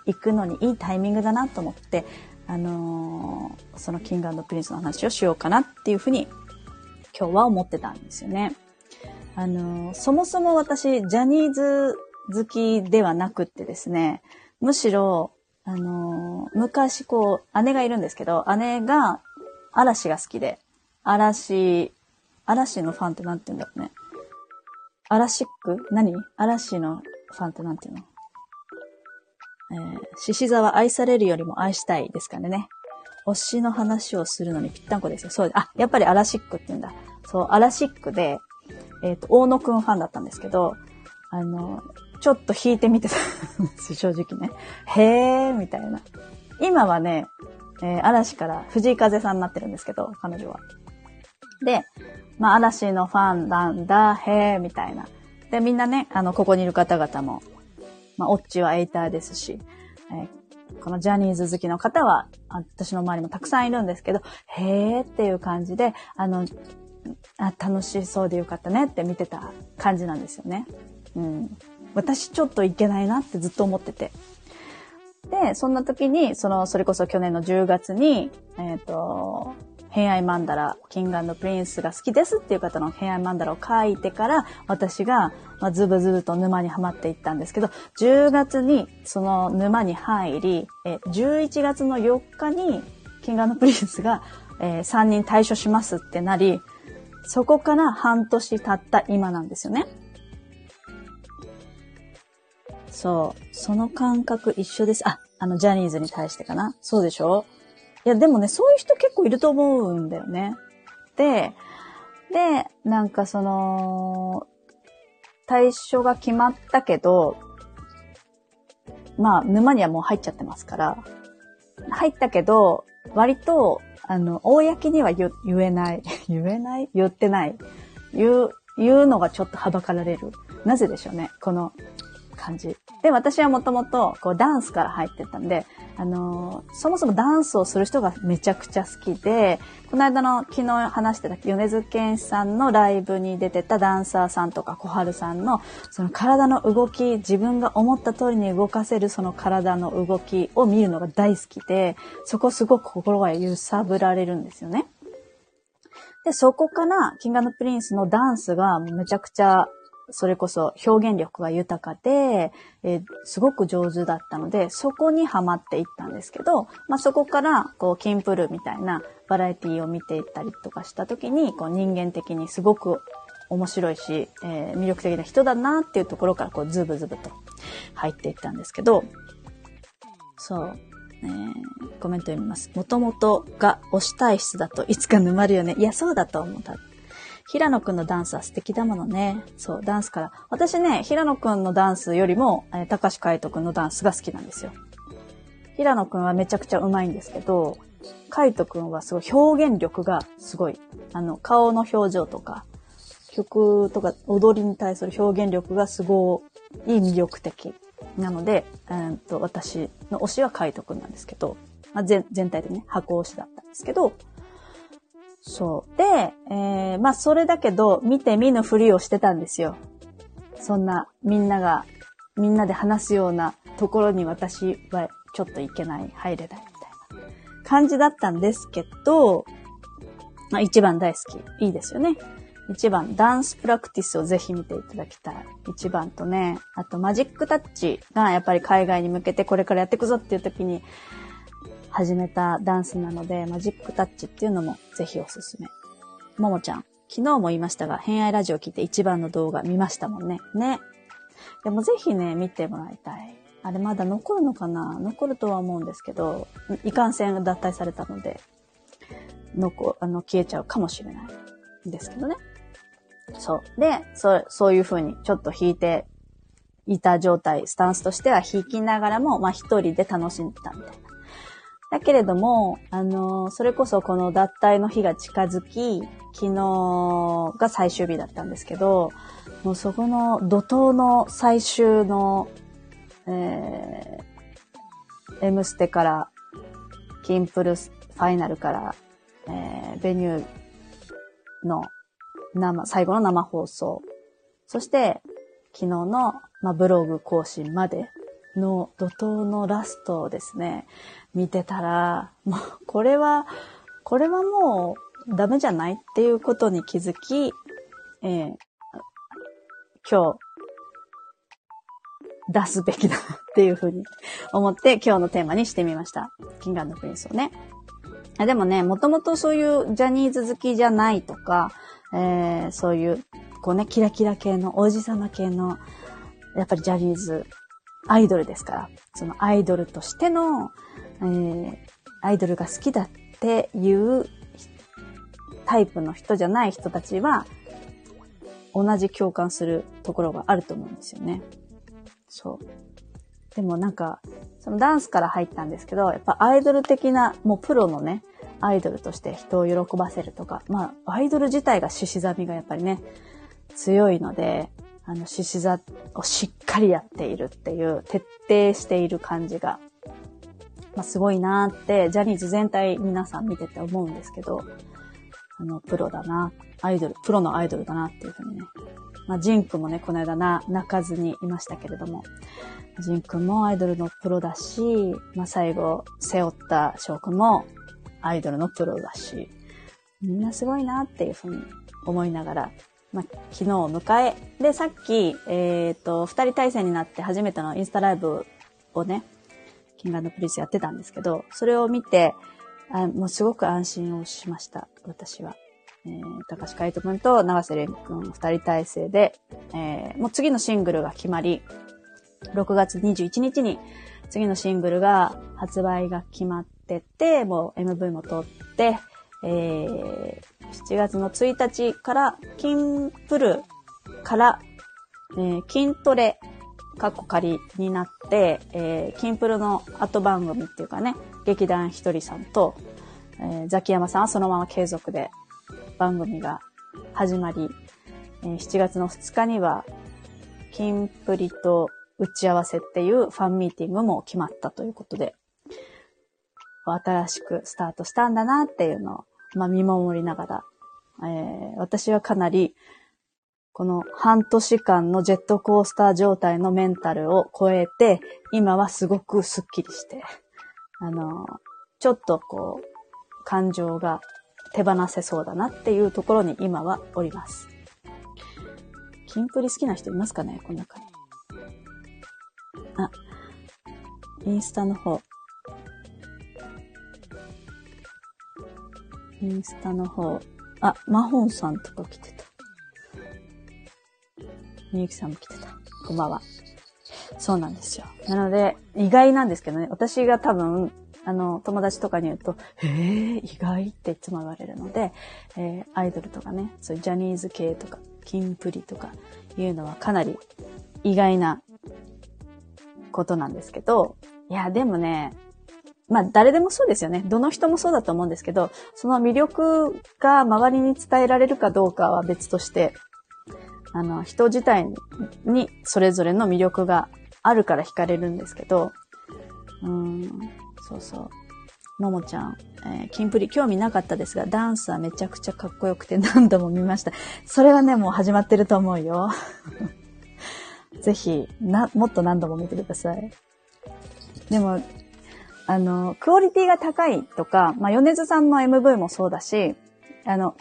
いくのにいいタイミングだなと思って、あのー、そのキングプリンスの話をしようかなっていうふうに今日は思ってたんですよね。あのー、そもそも私、ジャニーズ好きではなくってですね、むしろ、あのー、昔こう、姉がいるんですけど、姉が嵐が好きで、嵐、嵐のファンってなんて言うんだろうね。嵐ック何？嵐のファンってなんて言うの？えー、獅子座は愛されるよりも愛したいですからね。推しの話をするのにぴったんこですよ。そうあ、やっぱり嵐ックって言うんだ。そう、嵐ックで、えっ、ー、と、大野くんファンだったんですけど、あの、ちょっと弾いてみてたんです 正直ね。へー、みたいな。今はね、えー、嵐から藤井風さんになってるんですけど、彼女は。で、まあ、嵐のファンなんだ、へー、みたいな。で、みんなね、あの、ここにいる方々も、まあ、オッチはエイターですし、えー、このジャニーズ好きの方は、私の周りもたくさんいるんですけど、へーっていう感じで、あの、あ楽しそうでよかったねって見てた感じなんですよね。うん。私ちょっといけないなってずっと思ってて。で、そんな時に、その、それこそ去年の10月に、えっ、ー、と、偏愛マンダラ、キングプリンスが好きですっていう方の偏愛マンダラを書いてから、私が、まあ、ズブズブと沼にはまっていったんですけど、10月にその沼に入り、え11月の4日に、キングプリンスが、えー、3人退所しますってなり、そこから半年経った今なんですよね。そう。その感覚一緒です。あ、あの、ジャニーズに対してかな。そうでしょ？いや、でもね、そういう人結構いると思うんだよね。で、で、なんかその、退所が決まったけど、まあ、沼にはもう入っちゃってますから、入ったけど、割と、あの、公には言えない。言えない？言ってない。言う、言うのがちょっとはばかられる。なぜでしょうね。この感じ。で、私はもともと、こう、ダンスから入ってたんで、あのー、そもそもダンスをする人がめちゃくちゃ好きで、この間の昨日話してた米津玄師さんのライブに出てたダンサーさんとか小春さんの、その体の動き、自分が思った通りに動かせるその体の動きを見るのが大好きで、そこすごく心が揺さぶられるんですよね。で、そこから、キングプリンスのダンスがめちゃくちゃそれこそ表現力が豊かで、えー、すごく上手だったので、そこにハマっていったんですけど、まあ、そこから、こう、キンプルみたいなバラエティを見ていったりとかした時に、こう、人間的にすごく面白いし、えー、魅力的な人だなっていうところから、こう、ズブズブと入っていったんですけど、そう。えー、コメント読みます。もともとが推し体質だといつか沼るよね。いや、そうだと思った。平野くんのダンスは素敵だものね。そう、ダンスから。私ね、平野くんのダンスよりも、えー、高橋海人くんのダンスが好きなんですよ。平野くんはめちゃくちゃ上手いんですけど、海人くんはすごい表現力がすごい。あの、顔の表情とか、曲とか踊りに対する表現力がすごい魅力的。なので、えー、と私の推しは海斗くんなんですけど、まあ、全体でね、箱推しだったんですけど、そう。で、えー、まあそれだけど、見て見ぬふりをしてたんですよ。そんな、みんなが、みんなで話すようなところに私はちょっと行けない、入れないみたいな感じだったんですけど、まあ一番大好き。いいですよね。一番、ダンスプラクティスをぜひ見ていただきたい。一番とね、あとマジックタッチがやっぱり海外に向けてこれからやっていくぞっていう時に始めたダンスなので、マジックタッチっていうのもぜひおすすめ。ももちゃん、昨日も言いましたが、偏愛ラジオ聞いて一番の動画見ましたもんね。ね。でもぜひね、見てもらいたい。あれまだ残るのかな？残るとは思うんですけど、いかんせん脱退されたので、残、あの、消えちゃうかもしれないんですけどね。そう。で、そう、そういう風にちょっと弾いていた状態、スタンスとしては弾きながらも、まあ一人で楽しんでたみたいな。だけれども、あの、それこそこの脱退の日が近づき、昨日が最終日だったんですけど、もうそこの怒涛の最終の、えー、M ステから、キンプルファイナルから、えー、ベニューの生、最後の生放送。そして、昨日の、まあ、ブログ更新までの怒涛のラストですね、見てたら、もう、これは、これはもうダメじゃないっていうことに気づき、えー、今日、出すべきだっていうふうに思って今日のテーマにしてみました。キングプリンスをね。でもね、もともとそういうジャニーズ好きじゃないとか、えー、そういう、こうね、キラキラ系の、王子様系の、やっぱりジャニーズ、アイドルですから、そのアイドルとしての、えー、アイドルが好きだっていうタイプの人じゃない人たちは、同じ共感するところがあると思うんですよね。そう。でもなんか、そのダンスから入ったんですけど、やっぱアイドル的な、もうプロのね、アイドルとして人を喜ばせるとか、まあ、アイドル自体が獅子座みがやっぱりね、強いので、あの、獅子座をしっかりやっているっていう、徹底している感じが、まあ、すごいなーって、ジャニーズ全体皆さん見てて思うんですけど、あの、プロだな、アイドル、プロのアイドルだなっていうふうにね。まあ、ジンクもね、この間な、泣かずにいましたけれども、ジンクもアイドルのプロだし、まあ、最後、背負った翔くんもアイドルのプロだし、みんなすごいなっていうふうに思いながら、まあ、昨日を迎え、で、さっき、えっ、ー、と、二人対戦になって初めてのインスタライブをね、キングプリンスやってたんですけど、それを見て、あもうすごく安心をしました、私は。えー、高橋海人君と長瀬廉君二人体制で、えー、もう次のシングルが決まり、6月21日に次のシングルが発売が決まってて、もう MV も撮って、えー、7月の1日から、キンプルから、えー、筋トレ、カッコ仮になって、えー、キンプルの後番組っていうかね、劇団ひとりさんと、えー、ザキヤマさんはそのまま継続で番組が始まり、えー、7月の2日には、キンプリと打ち合わせっていうファンミーティングも決まったということで、新しくスタートしたんだなっていうのを、まあ、見守りながら、えー、私はかなり、この半年間のジェットコースター状態のメンタルを超えて、今はすごくスッキリして、あの、ちょっとこう、感情が手放せそうだなっていうところに今はおります。キンプリ好きな人いますかね？この中に。あ、インスタの方。インスタの方。あ、マホンさんとか来てた。みゆきさんも来てた。こんばんは。そうなんですよ。なので、意外なんですけどね、私が多分、あの、友達とかに言うと、へえ、意外っていつも言われるので、えー、アイドルとかね、そういうジャニーズ系とか、キンプリとかいうのはかなり意外なことなんですけど、いや、でもね、まあ誰でもそうですよね。どの人もそうだと思うんですけど、その魅力が周りに伝えられるかどうかは別として、あの、人自体にそれぞれの魅力があるから惹かれるんですけど、うん、そうそう。ももちゃん、えー、キンプリ興味なかったですが、ダンスはめちゃくちゃかっこよくて 何度も見ました。それはね、もう始まってると思うよ。ぜひ、な、もっと何度も見てください。でも、あの、クオリティが高いとか、まあ、米津さんの MV もそうだし、あの、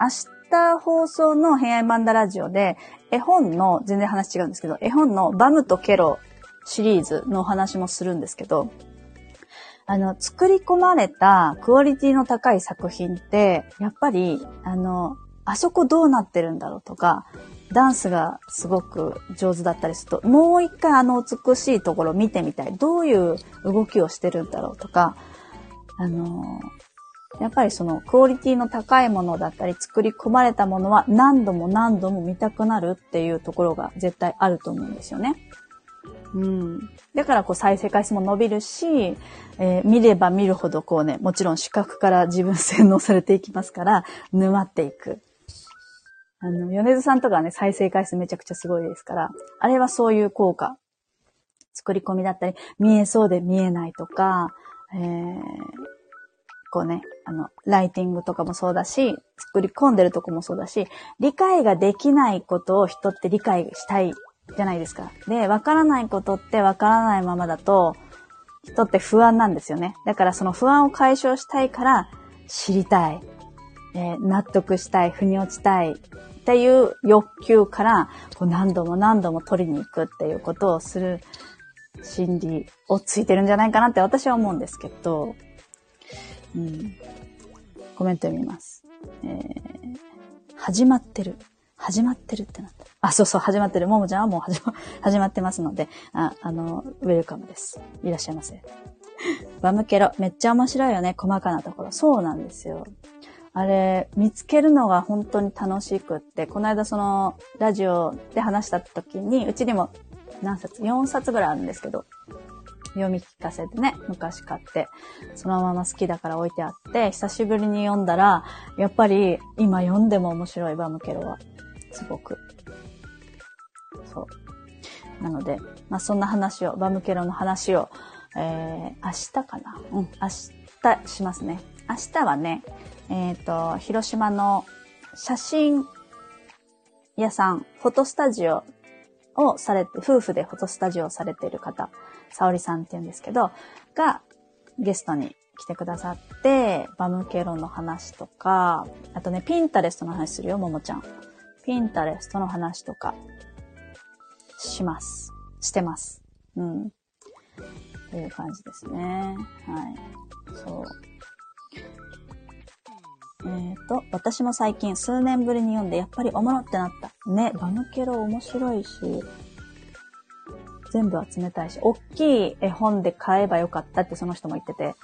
明日放送の偏愛マンダラジオで、絵本の、全然話違うんですけど、絵本のバムとケロシリーズのお話もするんですけど、あの、作り込まれたクオリティの高い作品って、やっぱり、あの、あそこどうなってるんだろうとか、ダンスがすごく上手だったりすると、もう一回あの美しいところ見てみたい。どういう動きをしてるんだろうとか、あのやっぱりそのクオリティの高いものだったり作り込まれたものは何度も何度も見たくなるっていうところが絶対あると思うんですよね。うん。だからこう再生回数も伸びるし、えー、見れば見るほどこうね、もちろん視覚から自分洗脳されていきますから、沼っていく。あの、米津さんとかね、再生回数めちゃくちゃすごいですから、あれはそういう効果。作り込みだったり、見えそうで見えないとか、えー、こうね、あの、ライティングとかもそうだし、作り込んでるとこもそうだし、理解ができないことを人って理解したいじゃないですか。で、わからないことってわからないままだと、人って不安なんですよね。だからその不安を解消したいから、知りたい。えー、納得したい、腑に落ちたい、っていう欲求から、こう何度も何度も取りに行くっていうことをする心理をついてるんじゃないかなって私は思うんですけど、うん。コメント読みます。えー、始まってる。始まってるってなった。あ、そうそう、始まってる。ももちゃんはもう始ま、始まってますので、あ、あの、ウェルカムです。いらっしゃいませ。バムケロ、めっちゃ面白いよね、細かなところ。そうなんですよ。あれ、見つけるのが本当に楽しくって、この間その、ラジオで話した時に、うちにも何冊 ?4 冊ぐらいあるんですけど、読み聞かせてね、昔買って、そのまま好きだから置いてあって、久しぶりに読んだら、やっぱり今読んでも面白いバムケロは、すごく。そう。なので、まあそんな話を、バムケロの話を、えー、明日かな？うん、明日しますね。明日はね、えっ、ー、と、広島の写真屋さん、フォトスタジオをされて、夫婦でフォトスタジオをされている方、沙織さんって言うんですけど、がゲストに来てくださって、バムケロの話とか、あとね、ピンタレストの話するよ、ももちゃん。ピンタレストの話とか、します。してます。うん。という感じですね。はい。そう。えっ、ー、と、私も最近数年ぶりに読んで、やっぱりおもろってなった。ね、バムケロ面白いし、全部集めたいし、大きい絵本で買えばよかったってその人も言ってて、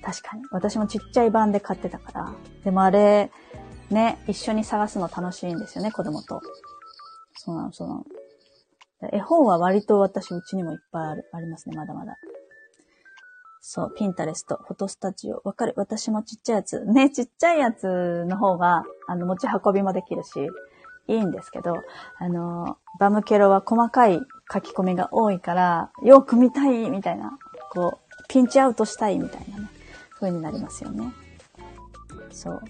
確かに。私もちっちゃい版で買ってたから。でもあれ、ね、一緒に探すの楽しいんですよね、子供と。そうなの、そうなの。絵本は割と私、うちにもいっぱいある、ありますね、まだまだ。そう、ピンタレスト、フォトスタジオ。わかる私もちっちゃいやつ。ね、ちっちゃいやつの方が、あの、持ち運びもできるし、いいんですけど、あの、バムケロは細かい書き込みが多いから、よく見たいみたいな、こう、ピンチアウトしたいみたいなね、風になりますよね。そう。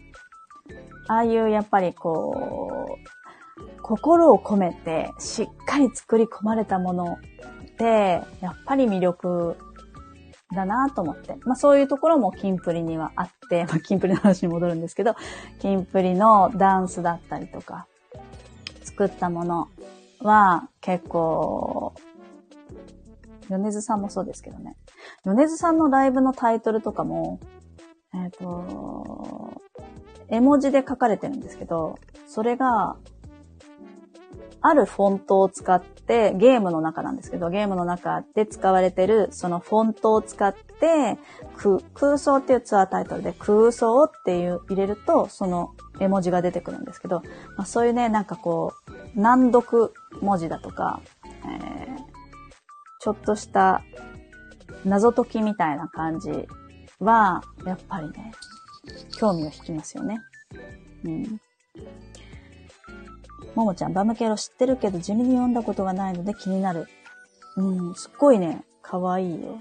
ああいうやっぱりこう、心を込めてしっかり作り込まれたものって、やっぱり魅力だなと思って。まあそういうところもキンプリにはあって、まあキンプリの話に戻るんですけど、キンプリのダンスだったりとか、作ったものは結構、米津さんもそうですけどね。米津さんのライブのタイトルとかも、えっ、ー、と、絵文字で書かれてるんですけど、それが、あるフォントを使って、ゲームの中なんですけど、ゲームの中で使われてる、そのフォントを使って、空想っていうツアータイトルで空想っていう入れると、その絵文字が出てくるんですけど、まあ、そういうね、なんかこう、難読文字だとか、えー、ちょっとした謎解きみたいな感じは、やっぱりね、興味を引きますよね。うん。ももちゃん、バムケロ知ってるけど地味に読んだことがないので気になる。うん、すっごいね、可愛いよ。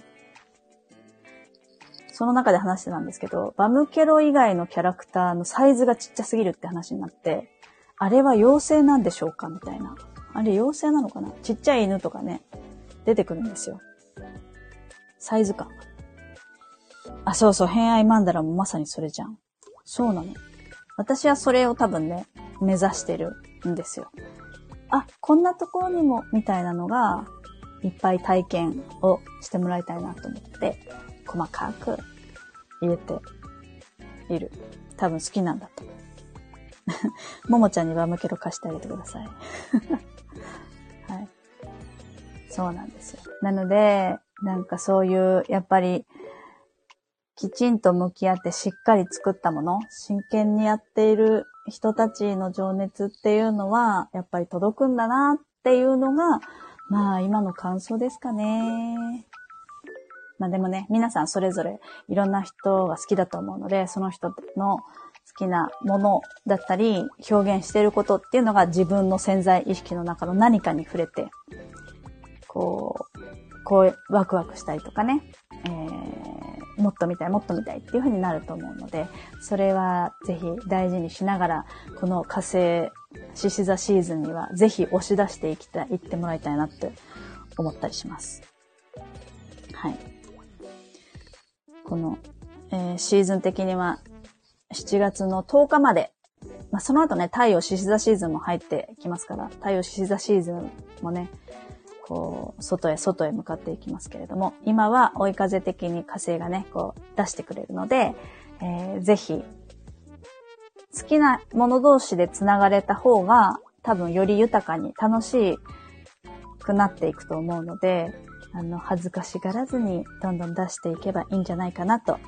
その中で話してたんですけど、バムケロ以外のキャラクターのサイズがちっちゃすぎるって話になって、あれは妖精なんでしょうか？みたいな。あれ妖精なのかな？ちっちゃい犬とかね、出てくるんですよ。サイズ感。あ、そうそう、偏愛マンダラもまさにそれじゃん。そうなの。私はそれを多分ね、目指してるんですよ。あ、こんなところにも、みたいなのが、いっぱい体験をしてもらいたいなと思って、細かく入れている。多分好きなんだと。ももちゃんにバムケロ貸してあげてください。はい。そうなんですよ。なので、なんかそういう、やっぱり、きちんと向き合ってしっかり作ったもの、真剣にやっている人たちの情熱っていうのは、やっぱり届くんだなっていうのが、まあ今の感想ですかね。まあでもね、皆さんそれぞれいろんな人が好きだと思うので、その人のきなものだったり、表現していることっていうのが自分の潜在意識の中の何かに触れて、こう、こう、ワクワクしたりとかね、えー、もっと見たい、もっと見たいっていう風になると思うので、それはぜひ大事にしながら、この火星獅子座シーズンにはぜひ押し出していきたい、行ってもらいたいなって思ったりします。はい。この、えー、シーズン的には7月の10日まで、まあ、その後ね、太陽獅子座シーズンも入ってきますから、太陽獅子座シーズンもね、こう、外へ外へ向かっていきますけれども、今は追い風的に火星がね、こう出してくれるので、えー、ぜひ、好きなもの同士で繋がれた方が、多分より豊かに楽しくなっていくと思うので、あの、恥ずかしがらずにどんどん出していけばいいんじゃないかなと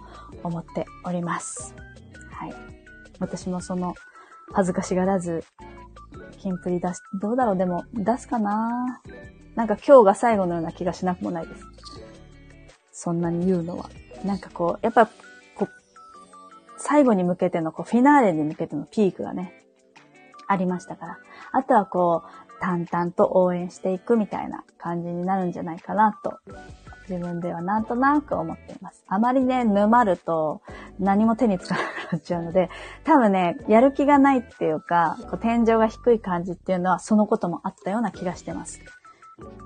思っております。はい。私もその、恥ずかしがらず、キンプリ出し、どうだろうでも、出すかななんか今日が最後のような気がしなくもないです。そんなに言うのは。なんかこう、やっぱ、こう、最後に向けての、こう、フィナーレに向けてのピークがね、ありましたから。あとはこう、淡々と応援していくみたいな感じになるんじゃないかなと、自分ではなんとなく思っています。あまりね、沼ると何も手につかなくなっちゃうので、多分ね、やる気がないっていうか、こう天井が低い感じっていうのはそのこともあったような気がしてます。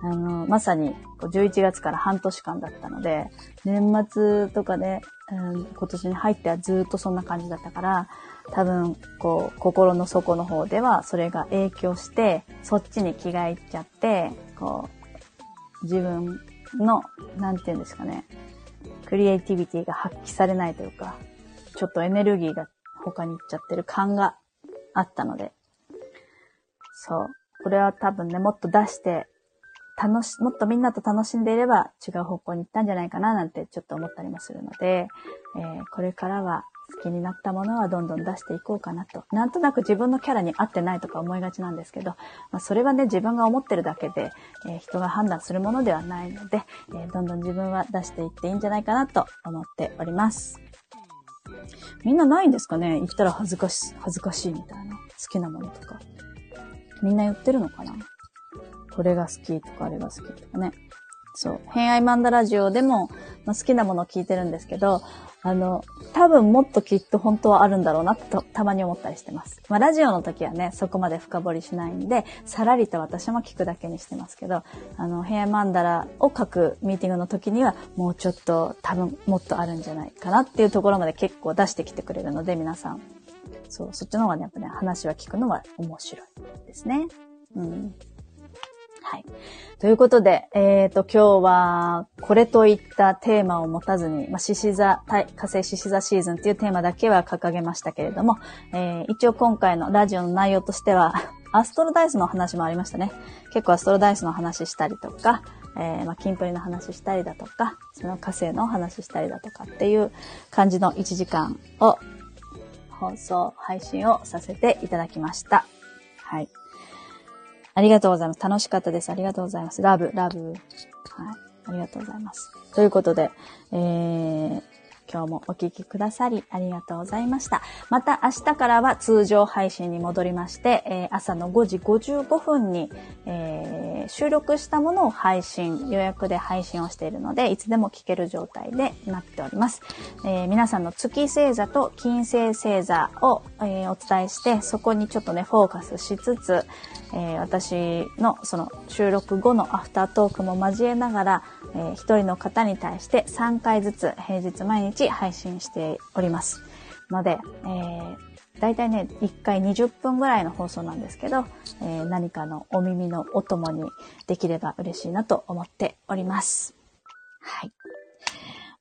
あの、まさに11月から半年間だったので、年末とかで、うん、今年に入ってはずっとそんな感じだったから、多分、こう、心の底の方ではそれが影響して、そっちに気がいっちゃって、こう、自分の、なんて言うんですかね、クリエイティビティが発揮されないというか、ちょっとエネルギーが他に行っちゃってる感があったので、そう。これは多分ね、もっと出して、楽し、もっとみんなと楽しんでいれば違う方向に行ったんじゃないかななんてちょっと思ったりもするので、えー、これからは好きになったものはどんどん出していこうかなと。なんとなく自分のキャラに合ってないとか思いがちなんですけど、まあ、それはね、自分が思ってるだけで、えー、人が判断するものではないので、えー、どんどん自分は出していっていいんじゃないかなと思っております。みんなないんですかね？言ったら恥ずかし、恥ずかしいみたいな。好きなものとか。みんな言ってるのかな？これが好きとかあれが好きとかね。そう。偏愛マンダラジオでも、まあ、好きなものを聞いてるんですけど、あの、多分もっときっと本当はあるんだろうなとたまに思ったりしてます。まあラジオの時はね、そこまで深掘りしないんで、さらりと私も聞くだけにしてますけど、あの、ヘアマンダラを書くミーティングの時には、もうちょっと多分もっとあるんじゃないかなっていうところまで結構出してきてくれるので、皆さん。そう、そっちの方がね、やっぱね、話は聞くのは面白いですね。うん。はい。ということで、えっ、ー、と、今日は、これといったテーマを持たずに、まあ、獅子座、火星獅子座シーズンっていうテーマだけは掲げましたけれども、えー、一応今回のラジオの内容としては、アストロダイスの話もありましたね。結構アストロダイスの話したりとか、えー、まあ、キンプリの話したりだとか、その火星の話したりだとかっていう感じの1時間を放送、配信をさせていただきました。はい。ありがとうございます。楽しかったです。ありがとうございます。ラブ、ラブ。はい。ありがとうございます。ということで、えー、今日もお聴きくださりありがとうございました。また明日からは通常配信に戻りまして、えー、朝の5時55分に、えー、収録したものを配信、予約で配信をしているので、いつでも聞ける状態でなっております。えー、皆さんの月星座と金星星座を、えお伝えして、そこにちょっとね、フォーカスしつつ、え私のその収録後のアフタートークも交えながら、えー、1人の方に対して3回ずつ平日毎日配信しております。ので、えー、大体ね、1回20分ぐらいの放送なんですけど、えー、何かのお耳のお供にできれば嬉しいなと思っております。はい。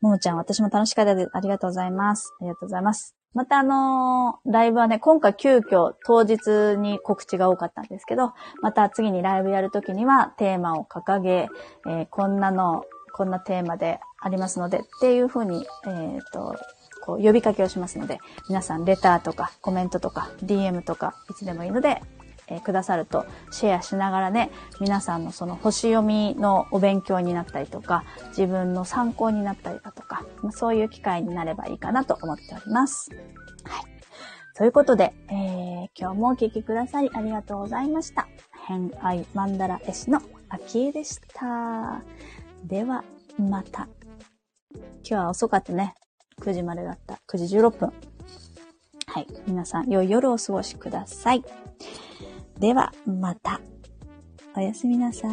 ももちゃん、私も楽しかったです。ありがとうございます。ありがとうございます。またあのー、ライブはね、今回急遽当日に告知が多かったんですけど、また次にライブやるときにはテーマを掲げ、えー、こんなの、こんなテーマでありますのでっていうふうに、えっ、ー、と、こう呼びかけをしますので、皆さんレターとかコメントとか DM とかいつでもいいのでえ、くださるとシェアしながらね、皆さんのその星読みのお勉強になったりとか、自分の参考になったりだとか、ま、そういう機会になればいいかなと思っております。はい。ということで、えー、今日もお聴きくださりありがとうございました。偏愛マンダラ絵師の秋江でした。では、また。今日は遅かったね。9時までだった。9時16分。はい。皆さん、良い夜をお過ごしください。では、また。おやすみなさい。